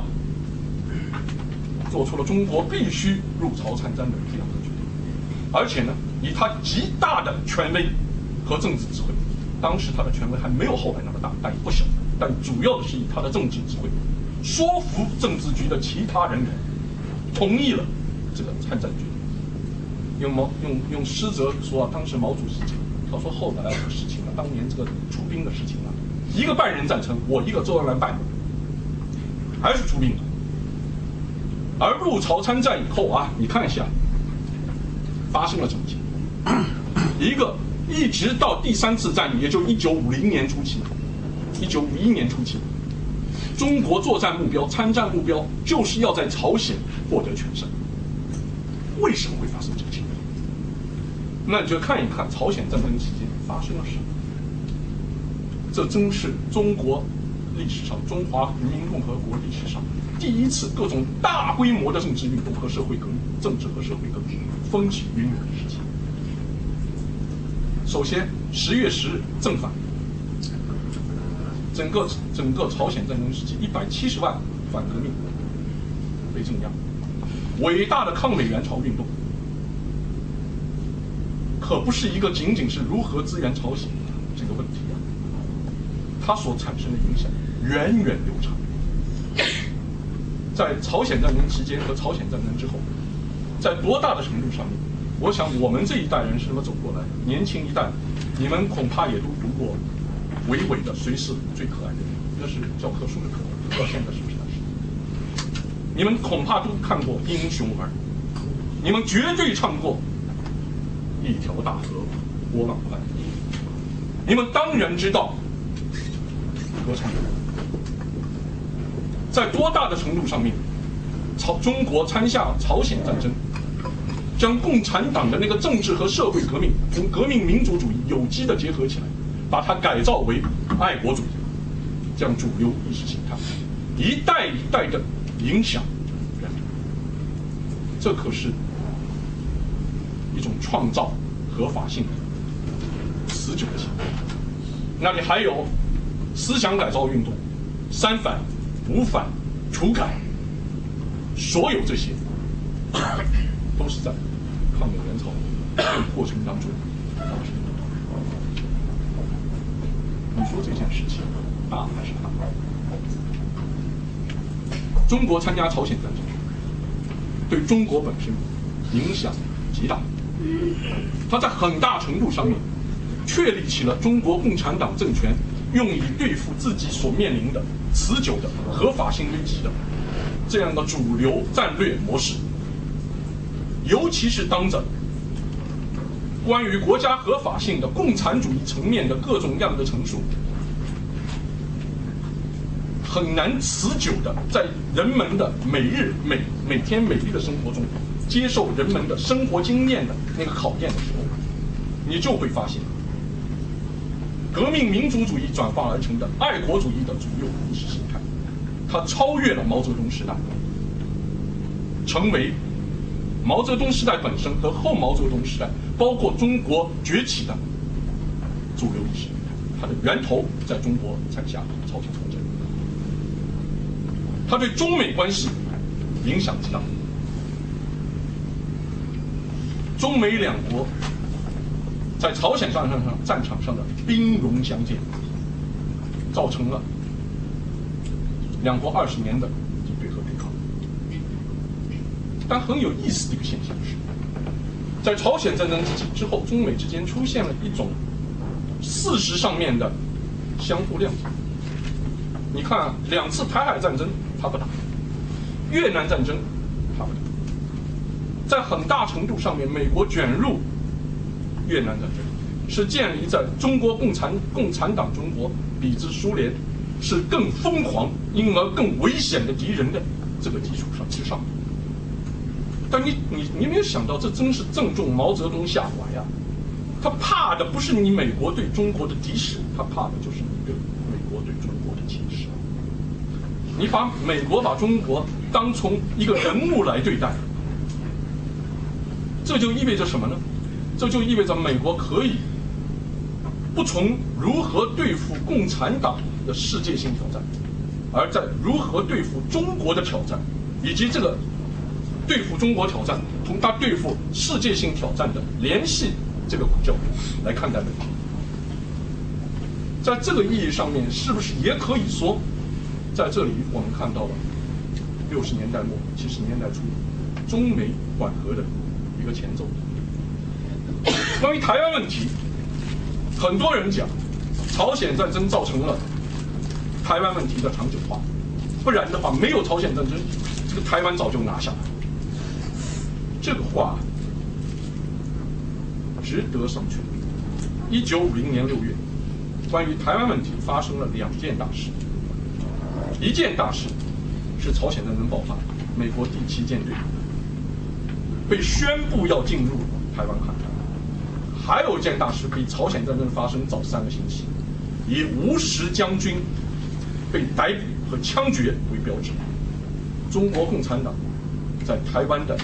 做出了中国必须入朝参战的这样的决定，而且呢，以他极大的权威和政治智慧，当时他的权威还没有后来那么大，但也不小。但主要的是以他的政治智慧，说服政治局的其他人员，同意了这个参战决定。用毛用用施泽说啊，当时毛主席讲，他说后来的事情啊，当年这个出兵的事情啊，一个半人赞成，我一个周恩来半，还是出兵了。而入朝参战以后啊，你看一下，发生了什么情况？一个一直到第三次战役，也就一九五零年初期。一九五一年初期，中国作战目标、参战目标就是要在朝鲜获得全胜。为什么会发生这个情况？那你就看一看朝鲜战争期间发生了什么。这真是中国历史上、中华人民共和国历史上第一次各种大规模的政治运动和社会革命、政治和社会革命风起云涌的时期。首先，十月十日正反。整个整个朝鲜战争时期，一百七十万反革命被镇压。伟大的抗美援朝运动，可不是一个仅仅是如何支援朝鲜这个问题啊，它所产生的影响源远流长。在朝鲜战争期间和朝鲜战争之后，在多大的程度上面，我想我们这一代人是这么走过来的，年轻一代，你们恐怕也都读过。伟伟的谁是最可爱的人？那是教科书的课，到现在是不是？你们恐怕都看过《英雄儿女》，你们绝对唱过《一条大河波浪宽》，你们当然知道歌唱。在多大的程度上面，朝中国参下朝鲜战争，将共产党的那个政治和社会革命跟革命民主主义有机的结合起来。把它改造为爱国主义，这样主流意识形态，一代一代的影响人，这可是一种创造合法性的持久性。那里还有思想改造运动、三反、五反、除改，所有这些都是在抗美援朝过程当中发生的。你说这件事情大还是大？中国参加朝鲜战争，对中国本身影响极大。它在很大程度上面确立起了中国共产党政权用以对付自己所面临的持久的合法性危机的这样的主流战略模式。尤其是当着关于国家合法性的共产主义层面的各种样的陈述，很难持久的在人们的每日每每天每日的生活中接受人们的生活经验的那个考验的时候，你就会发现，革命民主主义转化而成的爱国主义的主流意识形态，它超越了毛泽东时代，成为。毛泽东时代本身和后毛泽东时代，包括中国崛起的主流意识形态，它的源头在中国参加朝鲜战争，它对中美关系影响极大。中美两国在朝鲜战场上战场上的兵戎相见，造成了两国二十年的对和对抗。但很有意思的一个现象是，在朝鲜战争之之后，中美之间出现了一种事实上面的相互谅解。你看，两次台海战争他不打，越南战争他不打，在很大程度上面，美国卷入越南战争，是建立在中国共产共产党中国比之苏联是更疯狂，因而更危险的敌人的这个基础上之上。但你你你没有想到，这真是正中毛泽东下怀呀！他怕的不是你美国对中国的敌视，他怕的就是你对美国对中国的轻视。你把美国把中国当从一个人物来对待，这就意味着什么呢？这就意味着美国可以不从如何对付共产党的世界性挑战，而在如何对付中国的挑战，以及这个。对付中国挑战，同他对付世界性挑战的联系这个角度来看待问题，在这个意义上面，是不是也可以说，在这里我们看到了六十年代末七十年代初中美缓和的一个前奏？关于台湾问题，很多人讲朝鲜战争造成了台湾问题的长久化，不然的话，没有朝鲜战争，这个台湾早就拿下来。这个话值得商榷。一九五零年六月，关于台湾问题发生了两件大事。一件大事是朝鲜战争爆发，美国第七舰队被宣布要进入台湾海峡。还有一件大事比朝鲜战争发生早三个星期，以吴石将军被逮捕和枪决为标志，中国共产党在台湾的。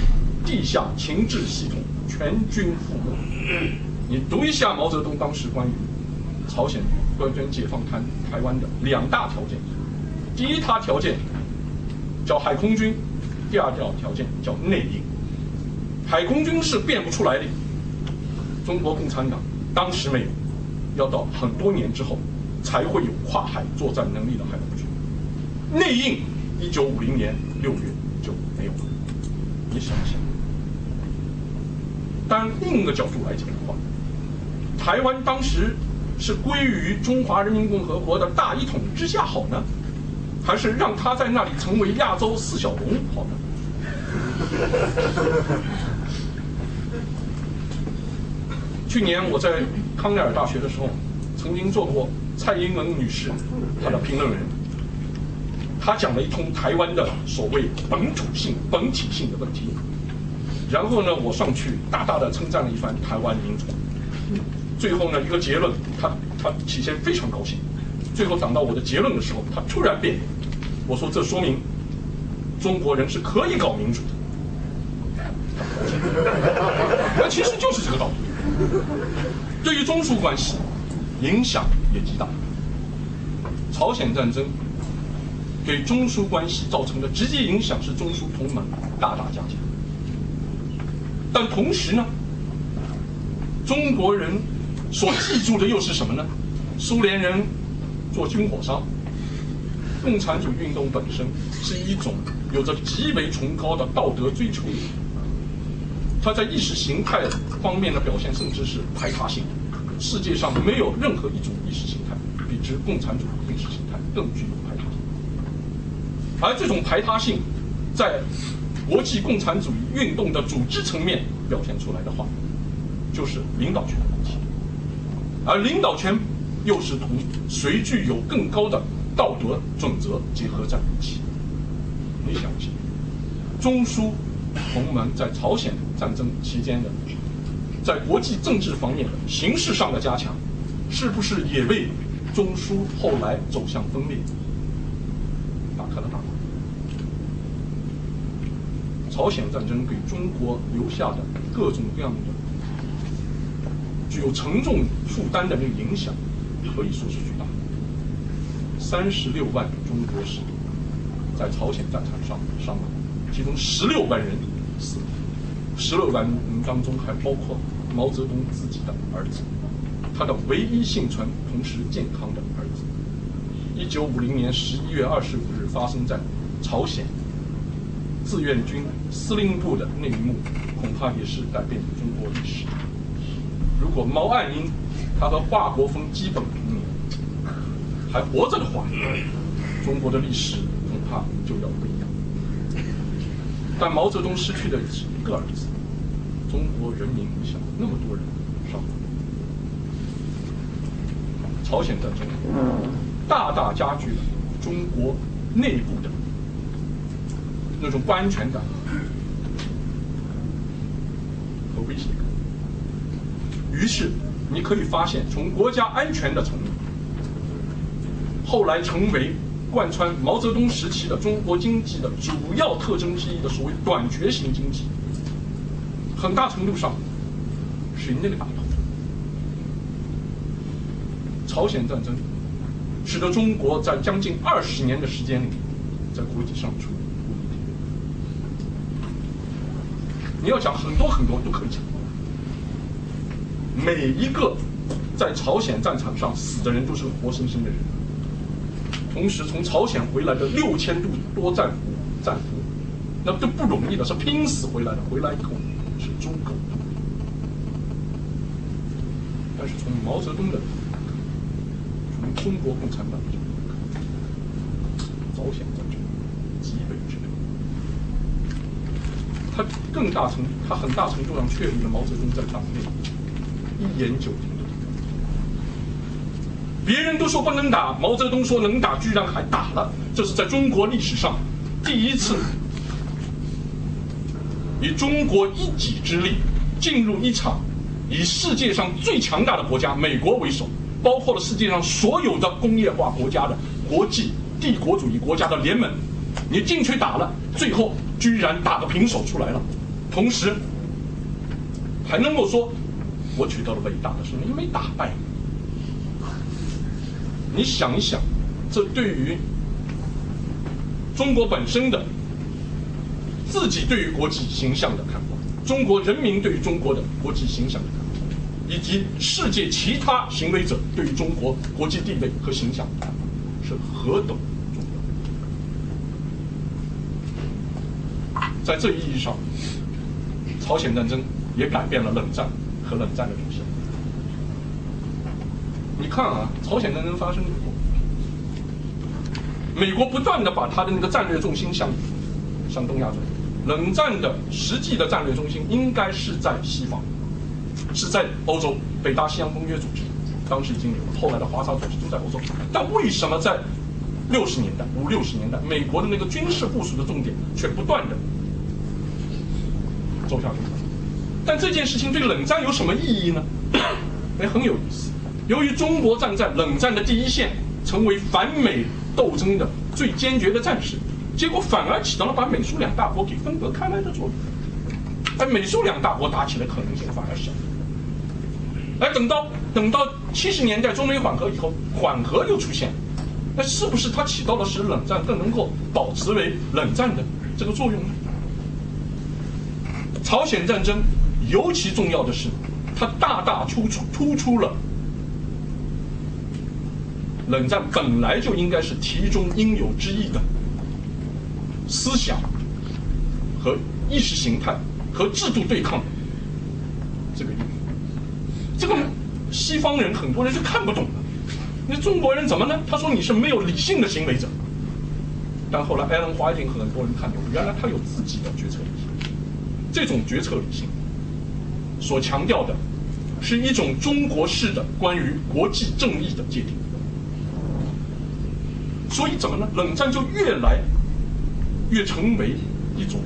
地下情治系统全军覆没。你读一下毛泽东当时关于朝鲜关于解放台台湾的两大条件：第一，他条件叫海空军；第二条条件叫内应。海空军是变不出来的，中国共产党当时没有，要到很多年之后才会有跨海作战能力的海空军。内应，一九五零年六月就没有了。你想想。但另一个角度来讲的话，台湾当时是归于中华人民共和国的大一统之下好呢，还是让他在那里成为亚洲四小龙好呢？去年我在康奈尔大学的时候，曾经做过蔡英文女士她的评论员，她讲了一通台湾的所谓本土性、本体性的问题。然后呢，我上去大大的称赞了一番台湾民主，最后呢，一个结论，他他起先非常高兴，最后讲到我的结论的时候，他突然变脸。我说这说明中国人是可以搞民主的。那其实就是这个道理。[laughs] 对于中苏关系影响也极大。朝鲜战争给中苏关系造成的直接影响是中苏同盟大大加强。但同时呢，中国人所记住的又是什么呢？苏联人做军火商。共产主义运动本身是一种有着极为崇高的道德追求，它在意识形态方面的表现甚至是排他性。世界上没有任何一种意识形态比之共产主义意识形态更具有排他性。而这种排他性，在国际共产主义运动的组织层面表现出来的话，就是领导权的问题。而领导权又是同谁具有更高的。道德准则结合在一起，你想一想，中苏同盟在朝鲜战争期间的，在国际政治方面的形式上的加强，是不是也为中苏后来走向分裂打开了大门？朝鲜战争给中国留下的各种各样的具有沉重负担的那个影响，可以说是巨大。三十六万中国士兵在朝鲜战场上伤亡，其中十六万人死，十六万人当中还包括毛泽东自己的儿子，他的唯一幸存、同时健康的儿子。一九五零年十一月二十五日发生在朝鲜志愿军司令部的那一幕，恐怕也是改变中国历史。如果毛岸英他和华国锋基本同年。还活着的话，中国的历史恐怕就要不一样。但毛泽东失去的只一个儿子，中国人民影响那么多人伤亡。朝鲜战争大大加剧了中国内部的那种不安全感和威胁感。于是你可以发现，从国家安全的层面。后来成为贯穿毛泽东时期的中国经济的主要特征之一的所谓短缺型经济，很大程度上是那个打头。朝鲜战争使得中国在将近二十年的时间里，在国际上处于孤立地位。你要讲很多很多都可以讲，每一个在朝鲜战场上死的人都是活生生的人。同时，从朝鲜回来的六千多多战俘、战俘，那都不容易的，是拼死回来的。回来以后是猪狗。但是从毛泽东的，从中国共产党的朝鲜战争极为之烈。他更大程，他很大程度上确立了毛泽东在党内一言九鼎。别人都说不能打，毛泽东说能打，居然还打了。这是在中国历史上第一次以中国一己之力进入一场以世界上最强大的国家美国为首，包括了世界上所有的工业化国家的国际帝国主义国家的联盟。你进去打了，最后居然打个平手出来了，同时还能够说我取得了伟大的胜利，没打败。你想一想，这对于中国本身的自己对于国际形象的看法，中国人民对于中国的国际形象的看法，以及世界其他行为者对于中国国际地位和形象的看法，是何等重要！在这一意义上，朝鲜战争也改变了冷战和冷战的走向。你看啊，朝鲜战争发生以后，美国不断的把他的那个战略重心向向东亚转移。冷战的实际的战略中心应该是在西方，是在欧洲。北大西洋公约组织当时已经有了，后来的华沙组织都在欧洲。但为什么在六十年代、五六十年代，美国的那个军事部署的重点却不断的走向东？但这件事情对冷战有什么意义呢？[coughs] 哎，很有意思。由于中国站在冷战的第一线，成为反美斗争的最坚决的战士，结果反而起到了把美苏两大国给分隔开来的作用。而美苏两大国打起来可能性反而小。而等到等到七十年代中美缓和以后，缓和又出现，那是不是它起到的使冷战更能够保持为冷战的这个作用呢？朝鲜战争尤其重要的是，它大大突出突出了冷战本来就应该是题中应有之义的思想和意识形态和制度对抗这个。这个西方人很多人是看不懂的，那中国人怎么呢？他说你是没有理性的行为者。但后来艾伦·华金很多人看懂，原来他有自己的决策理性。这种决策理性所强调的是一种中国式的关于国际正义的界定。所以怎么呢？冷战就越来越成为一种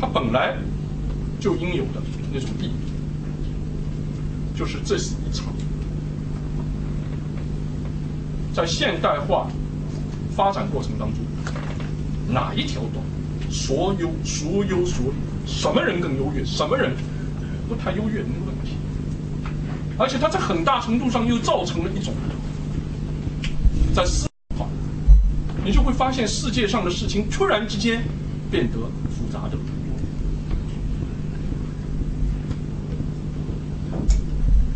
它本来就应有的。那种意义，就是这是一场在现代化发展过程当中，哪一条道，孰优孰优孰劣，什么人更优越，什么人不太优越的问题，而且它在很大程度上又造成了。一种在思考，你就会发现世界上的事情突然之间变得复杂的。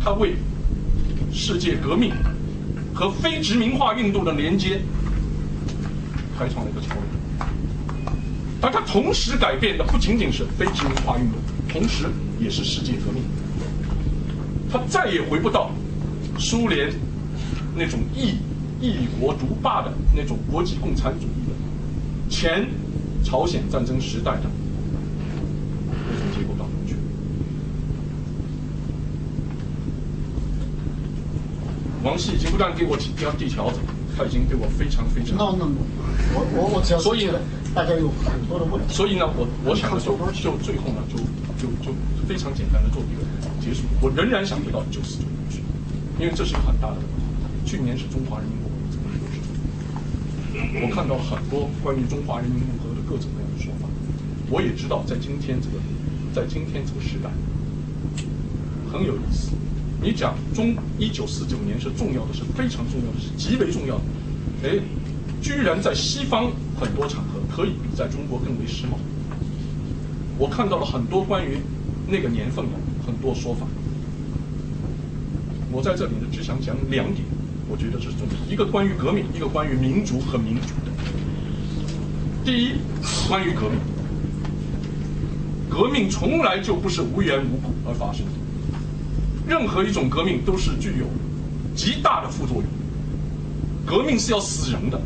他为世界革命和非殖民化运动的连接开创了一个桥梁，而它同时改变的不仅仅是非殖民化运动，同时也是世界革命。他再也回不到苏联那种一一国独霸的那种国际共产主义的前朝鲜战争时代的那种结构当中去。王希已经不断给我递递条子，他已经对我非常非常。no no no，我我我只要所以呢，大家有很多的问题。所以呢，我我想就就最后呢，就就就非常简单的做一个结束。我仍然想回到九四九因为这是一个很大的问题。去年是中华人民共和国我看到很多关于中华人民共和国的各种各样的说法。我也知道，在今天这个在今天这个时代，很有意思。你讲中一九四九年是重要的，是非常重要的，是极为重要的。哎，居然在西方很多场合可以比在中国更为时髦。我看到了很多关于那个年份的很多说法。我在这里呢，只想讲两点，我觉得这是重点：一个关于革命，一个关于民族和民主的。第一，关于革命，革命从来就不是无缘无故而发生的。任何一种革命都是具有极大的副作用。革命是要死人的，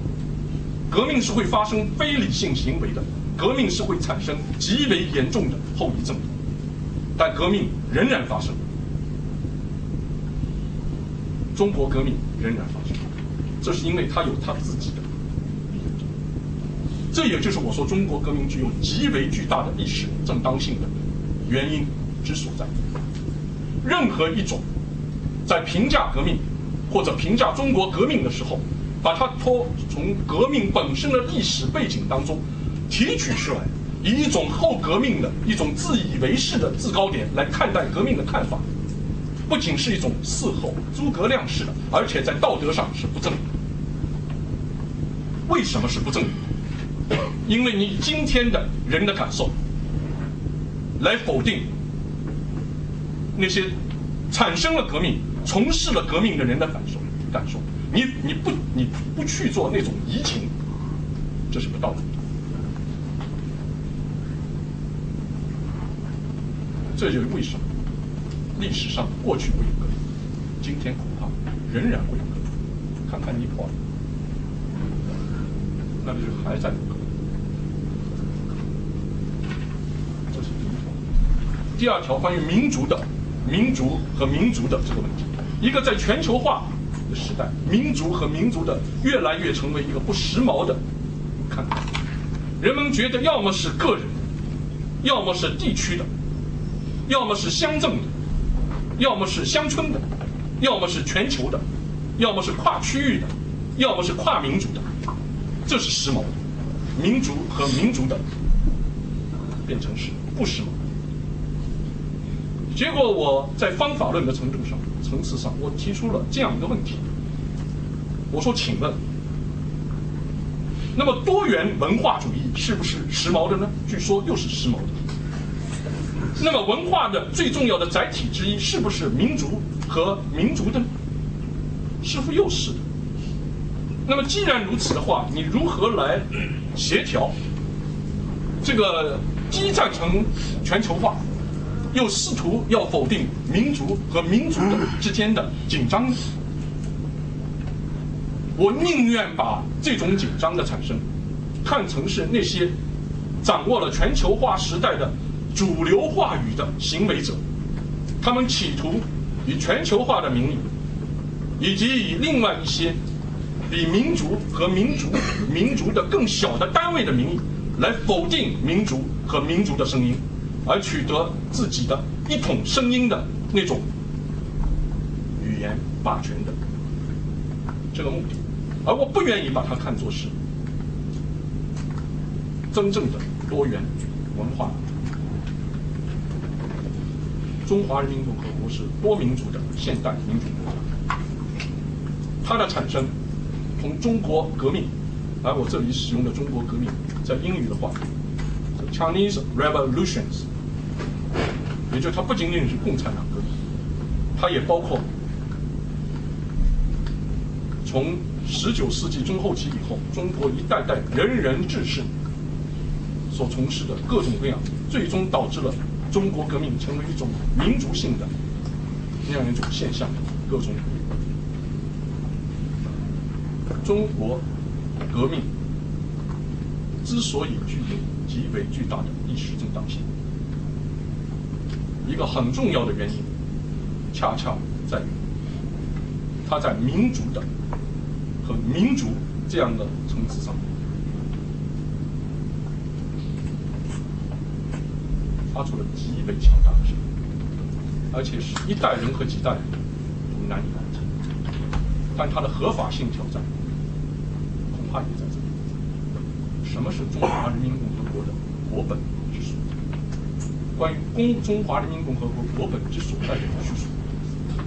革命是会发生非理性行为的，革命是会产生极为严重的后遗症的。但革命仍然发生，中国革命仍然发生，这是因为它有它自己的理由。这也就是我说中国革命具有极为巨大的历史正当性的原因之所在。任何一种在评价革命或者评价中国革命的时候，把它脱从革命本身的历史背景当中提取出来，以一种后革命的一种自以为是的制高点来看待革命的看法，不仅是一种事后诸葛亮式的，而且在道德上是不正义。为什么是不正？因为你今天的人的感受来否定。那些产生了革命、从事了革命的人的感受，感受，你你不你不去做那种移情，这是不道德。这就是为什么历史上过去会有革命，今天恐怕仍然会有革命。看看尼泊尔，那就还在。这是第。二条关于民族的。民族和民族的这个问题，一个在全球化的时代，民族和民族的越来越成为一个不时髦的看法。人们觉得，要么是个人，要么是地区的，要么是乡镇的，要么是乡村的，要么是全球的，要么是跨区域的，要么是跨民族的，这是时髦的。民族和民族的变成是不时髦。结果我在方法论的程度上、层次上，我提出了这样一个问题：我说，请问，那么多元文化主义是不是时髦的呢？据说又是时髦的。那么文化的最重要的载体之一是不是民族和民族的？是否又是的？那么既然如此的话，你如何来协调这个既赞成全球化，又试图要否定民族和民族的之间的紧张？我宁愿把这种紧张的产生看成是那些掌握了全球化时代的。主流话语的行为者，他们企图以全球化的名义，以及以另外一些比民族和民族、民族的更小的单位的名义，来否定民族和民族的声音，而取得自己的一统声音的那种语言霸权的这个目的，而我不愿意把它看作是真正的多元文化。中华人民共和国是多民族的现代民主国家，它的产生从中国革命，而我这里使用的中国革命，在英语的话，Chinese Revolutions，也就它不仅仅是共产党革命，它也包括从十九世纪中后期以后，中国一代代仁人志士所从事的各种各样，最终导致了。中国革命成为一种民族性的那样一种现象，各种中国革命之所以具有极为巨大的历史正当性，一个很重要的原因，恰恰在于它在民族的和民族这样的层次上。发出了极为强大的声音，而且是一代人和几代人都难以完成。但它的合法性挑战恐怕也在这里。什么是中华人民共和国的国本之所？关于公中华人民共和国国本之所在的叙述，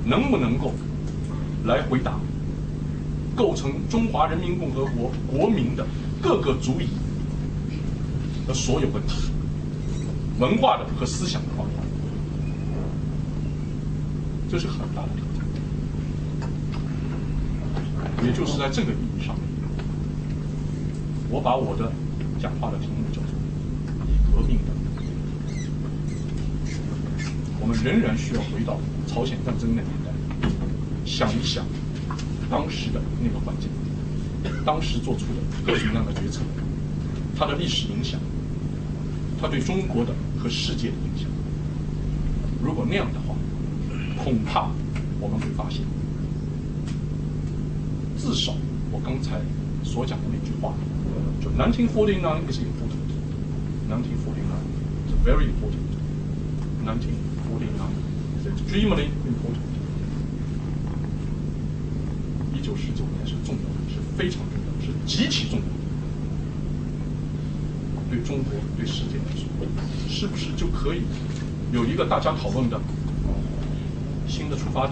能不能够来回答构成中华人民共和国国民的各个族裔的所有问题？文化的和思想的方向，这是很大的。也就是在这个意义上，我把我的讲话的题目叫做“以革命的”。我们仍然需要回到朝鲜战争那年代，想一想当时的那个环境，当时做出的各种各样的决策，它的历史影响。它对中国的和世界的影响，如果那样的话，恐怕我们会发现，至少我刚才所讲的那句话，就 “1949 is important, 1949 is very important, 1949 is extremely important”，一九四九年是重要的，是非常重要的，是极其重要的。对中国、对世界来说，是不是就可以有一个大家讨论的新的出发点？